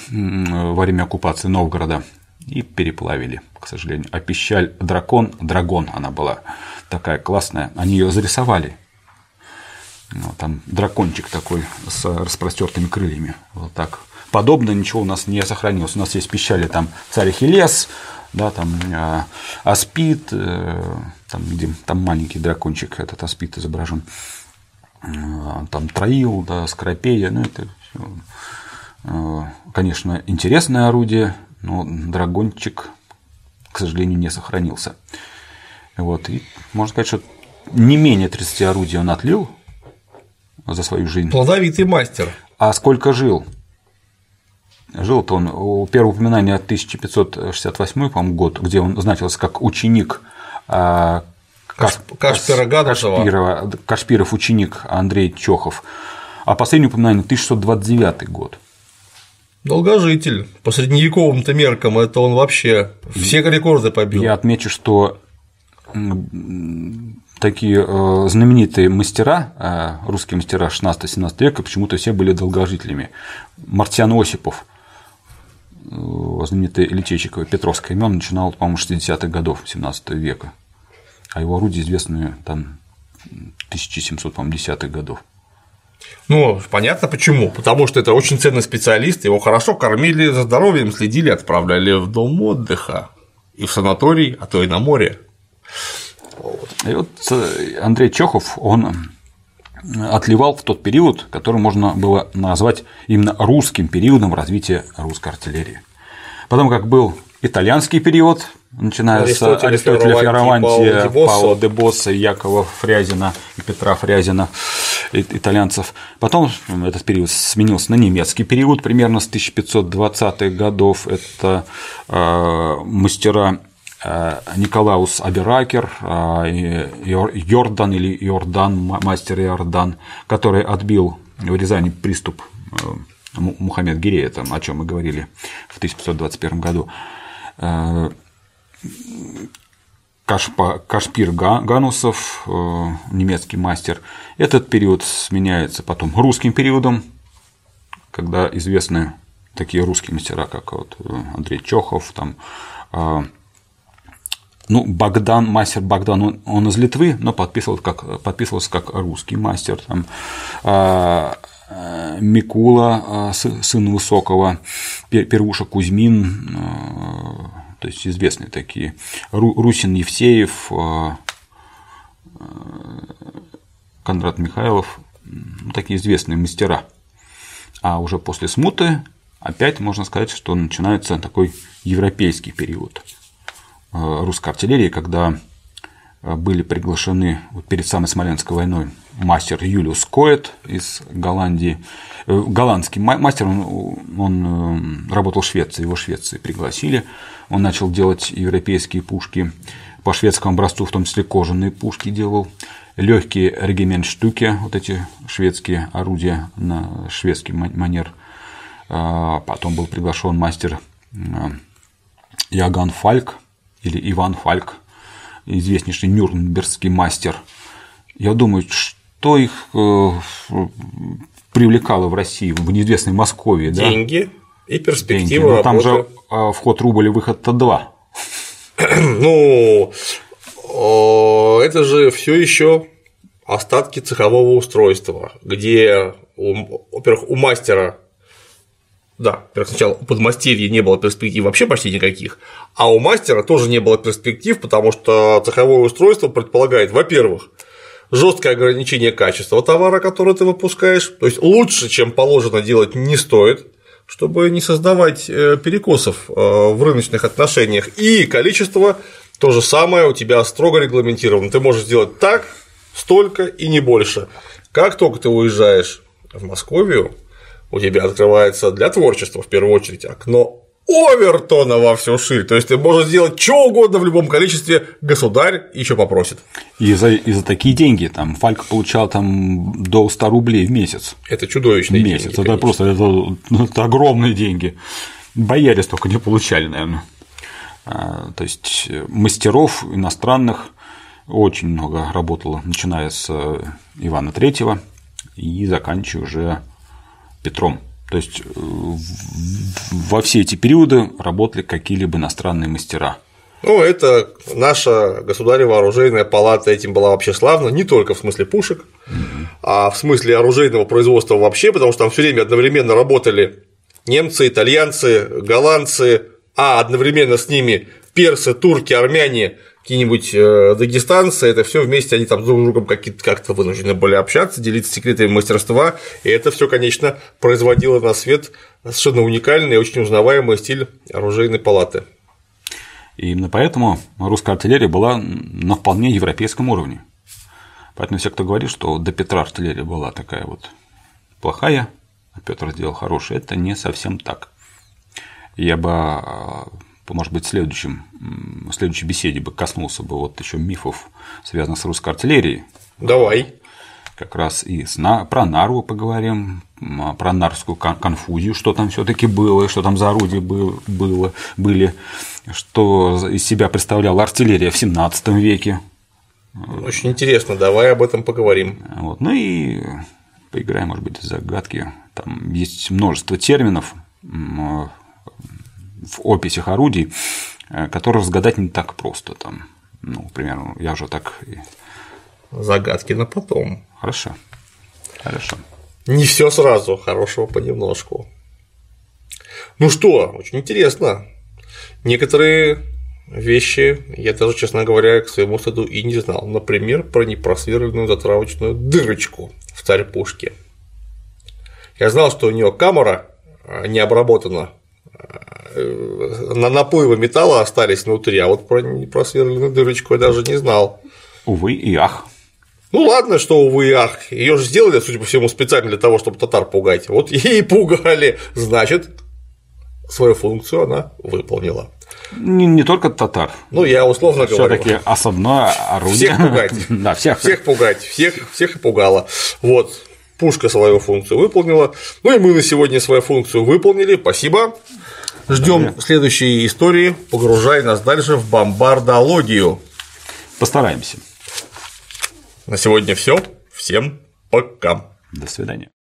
во время оккупации Новгорода и переплавили, к сожалению. А пищаль «Дракон», «Драгон» она была такая классная, они ее зарисовали там дракончик такой с распростертыми крыльями. Вот так. Подобно ничего у нас не сохранилось. У нас есть пищали там царь Ахиллес, да, там э, Аспид, э, там, где там маленький дракончик, этот Аспид изображен, э, там Троил, да, Скоропея, ну это э, конечно, интересное орудие, но драгончик, к сожалению, не сохранился. Вот, и можно сказать, что не менее 30 орудий он отлил, за свою жизнь. Плодовитый мастер. А сколько жил? Жил-то он, у первого упоминания 1568 по год, где он значился как ученик а, Кашпира Кашпирова, Кашпиров ученик Андрей Чохов, а последнее упоминание 1629 год. Долгожитель. По средневековым-то меркам это он вообще все рекорды побил. Я отмечу, что такие э, знаменитые мастера, э, русские мастера 16-17 века, почему-то все были долгожителями. Мартьян Осипов знаменитый Литейчикова Петровское имен начинал, по-моему, 60-х годов 17 века. А его орудия известны там 1710-х годов. Ну, понятно почему. Потому что это очень ценный специалист, его хорошо кормили, за здоровьем следили, отправляли в дом отдыха и в санаторий, а то и на море. И вот э, Андрей Чехов, он отливал в тот период, который можно было назвать именно русским периодом развития русской артиллерии. Потом, как был итальянский период, начиная Аристотеля, с Аристотеля Фиараванти, Паула де Босса, Якова Фрязина и Петра Фрязина, итальянцев. Потом этот период сменился на немецкий период, примерно с 1520-х годов. Это э, мастера Николаус Аберакер, э, Йордан или Йордан, мастер Йордан, который отбил в Рязани приступ Мухаммед Гирея, там, о чем мы говорили в 1521 году. Кашпир Ганусов, э, немецкий мастер. Этот период сменяется потом русским периодом, когда известны такие русские мастера, как вот э, Андрей Чохов, там, э, ну, Богдан, мастер Богдан, он, он из Литвы, но подписывался как, подписывался как русский мастер. Там, Микула, сын Высокого, Первуша Кузьмин, то есть известные такие. Русин Евсеев, э, э, Кондрат Михайлов, ну, такие известные мастера. А уже после смуты опять можно сказать, что начинается такой европейский период э, русской артиллерии, когда были приглашены вот перед самой Смоленской войной мастер Юлиус Коэт из Голландии. Голландский мастер, он, он работал в Швеции, его в Швеции пригласили он начал делать европейские пушки по шведскому образцу, в том числе кожаные пушки делал, легкие регимент-штуки, вот эти шведские орудия на шведский манер. А, потом был приглашен мастер Яган Фальк или Иван Фальк, известнейший нюрнбергский мастер. Я думаю, что их э, привлекало в России, в неизвестной Москве. Деньги да? и перспектива Деньги. Но там же а вход рубль и выход-то два. Ну, это же все еще остатки цехового устройства, где, во-первых, у мастера да, во-первых, сначала у подмастерья не было перспектив вообще почти никаких, а у мастера тоже не было перспектив, потому что цеховое устройство предполагает, во-первых, жесткое ограничение качества товара, который ты выпускаешь, то есть лучше, чем положено делать, не стоит чтобы не создавать э, перекосов э, в рыночных отношениях. И количество то же самое у тебя строго регламентировано. Ты можешь сделать так, столько и не больше. Как только ты уезжаешь в Московию, у тебя открывается для творчества в первую очередь окно Овертона во всю ширь. То есть ты можешь сделать что угодно в любом количестве, государь еще попросит. И за, и за такие деньги там Фальк получал там до 100 рублей в месяц. Это чудовищные месяц. деньги. Это конечно. просто это, это огромные деньги. Бояре столько не получали, наверное. А, то есть мастеров иностранных очень много работало, начиная с э, Ивана Третьего и заканчивая уже Петром то есть э, во все эти периоды работали какие-либо иностранные мастера. Ну, это наша государева оружейная палата этим была вообще славна, не только в смысле пушек, угу. а в смысле оружейного производства вообще, потому что там все время одновременно работали немцы, итальянцы, голландцы, а одновременно с ними персы, турки, армяне, какие-нибудь э, дагестанцы, это все вместе они там друг с другом как-то вынуждены были общаться, делиться секретами мастерства, и это все, конечно, производило на свет совершенно уникальный и очень узнаваемый стиль оружейной палаты. И именно поэтому русская артиллерия была на вполне европейском уровне. Поэтому все, кто говорит, что до Петра артиллерия была такая вот плохая, а Петр сделал хорошая, это не совсем так. Я бы а, может быть, в следующем, в следующей беседе бы коснулся бы вот еще мифов, связанных с русской артиллерией. Давай. Как раз и с, про Нарву поговорим, про нарвскую конфузию, что там все-таки было, что там за орудия было, было, были, что из себя представляла артиллерия в 17 веке. Очень интересно, давай об этом поговорим. Вот. Ну и поиграем, может быть, в загадки. Там есть множество терминов, в описях орудий, э, которые разгадать не так просто там. Ну, к примеру, я уже так. Загадки на потом. Хорошо. Хорошо. Не все сразу, хорошего понемножку. Ну что, очень интересно. Некоторые вещи я даже, честно говоря, к своему стыду и не знал. Например, про непросверленную затравочную дырочку в царь пушки. Я знал, что у нее камера а, не обработана, на наплывы металла остались внутри, а вот про непросверленную дырочку я даже не знал. Увы и ах. Ну ладно, что увы и ах, ее же сделали, судя по всему, специально для того, чтобы татар пугать. Вот и пугали, значит, свою функцию она выполнила. Не, не только татар. Ну, я условно говорю. таки основное орудие. Всех пугать. да, всех. Всех пугать, всех, всех и пугала. Вот, пушка свою функцию выполнила. Ну и мы на сегодня свою функцию выполнили. Спасибо. Ждем следующей истории, погружай нас дальше в бомбардологию. Постараемся. На сегодня все. Всем пока. До свидания.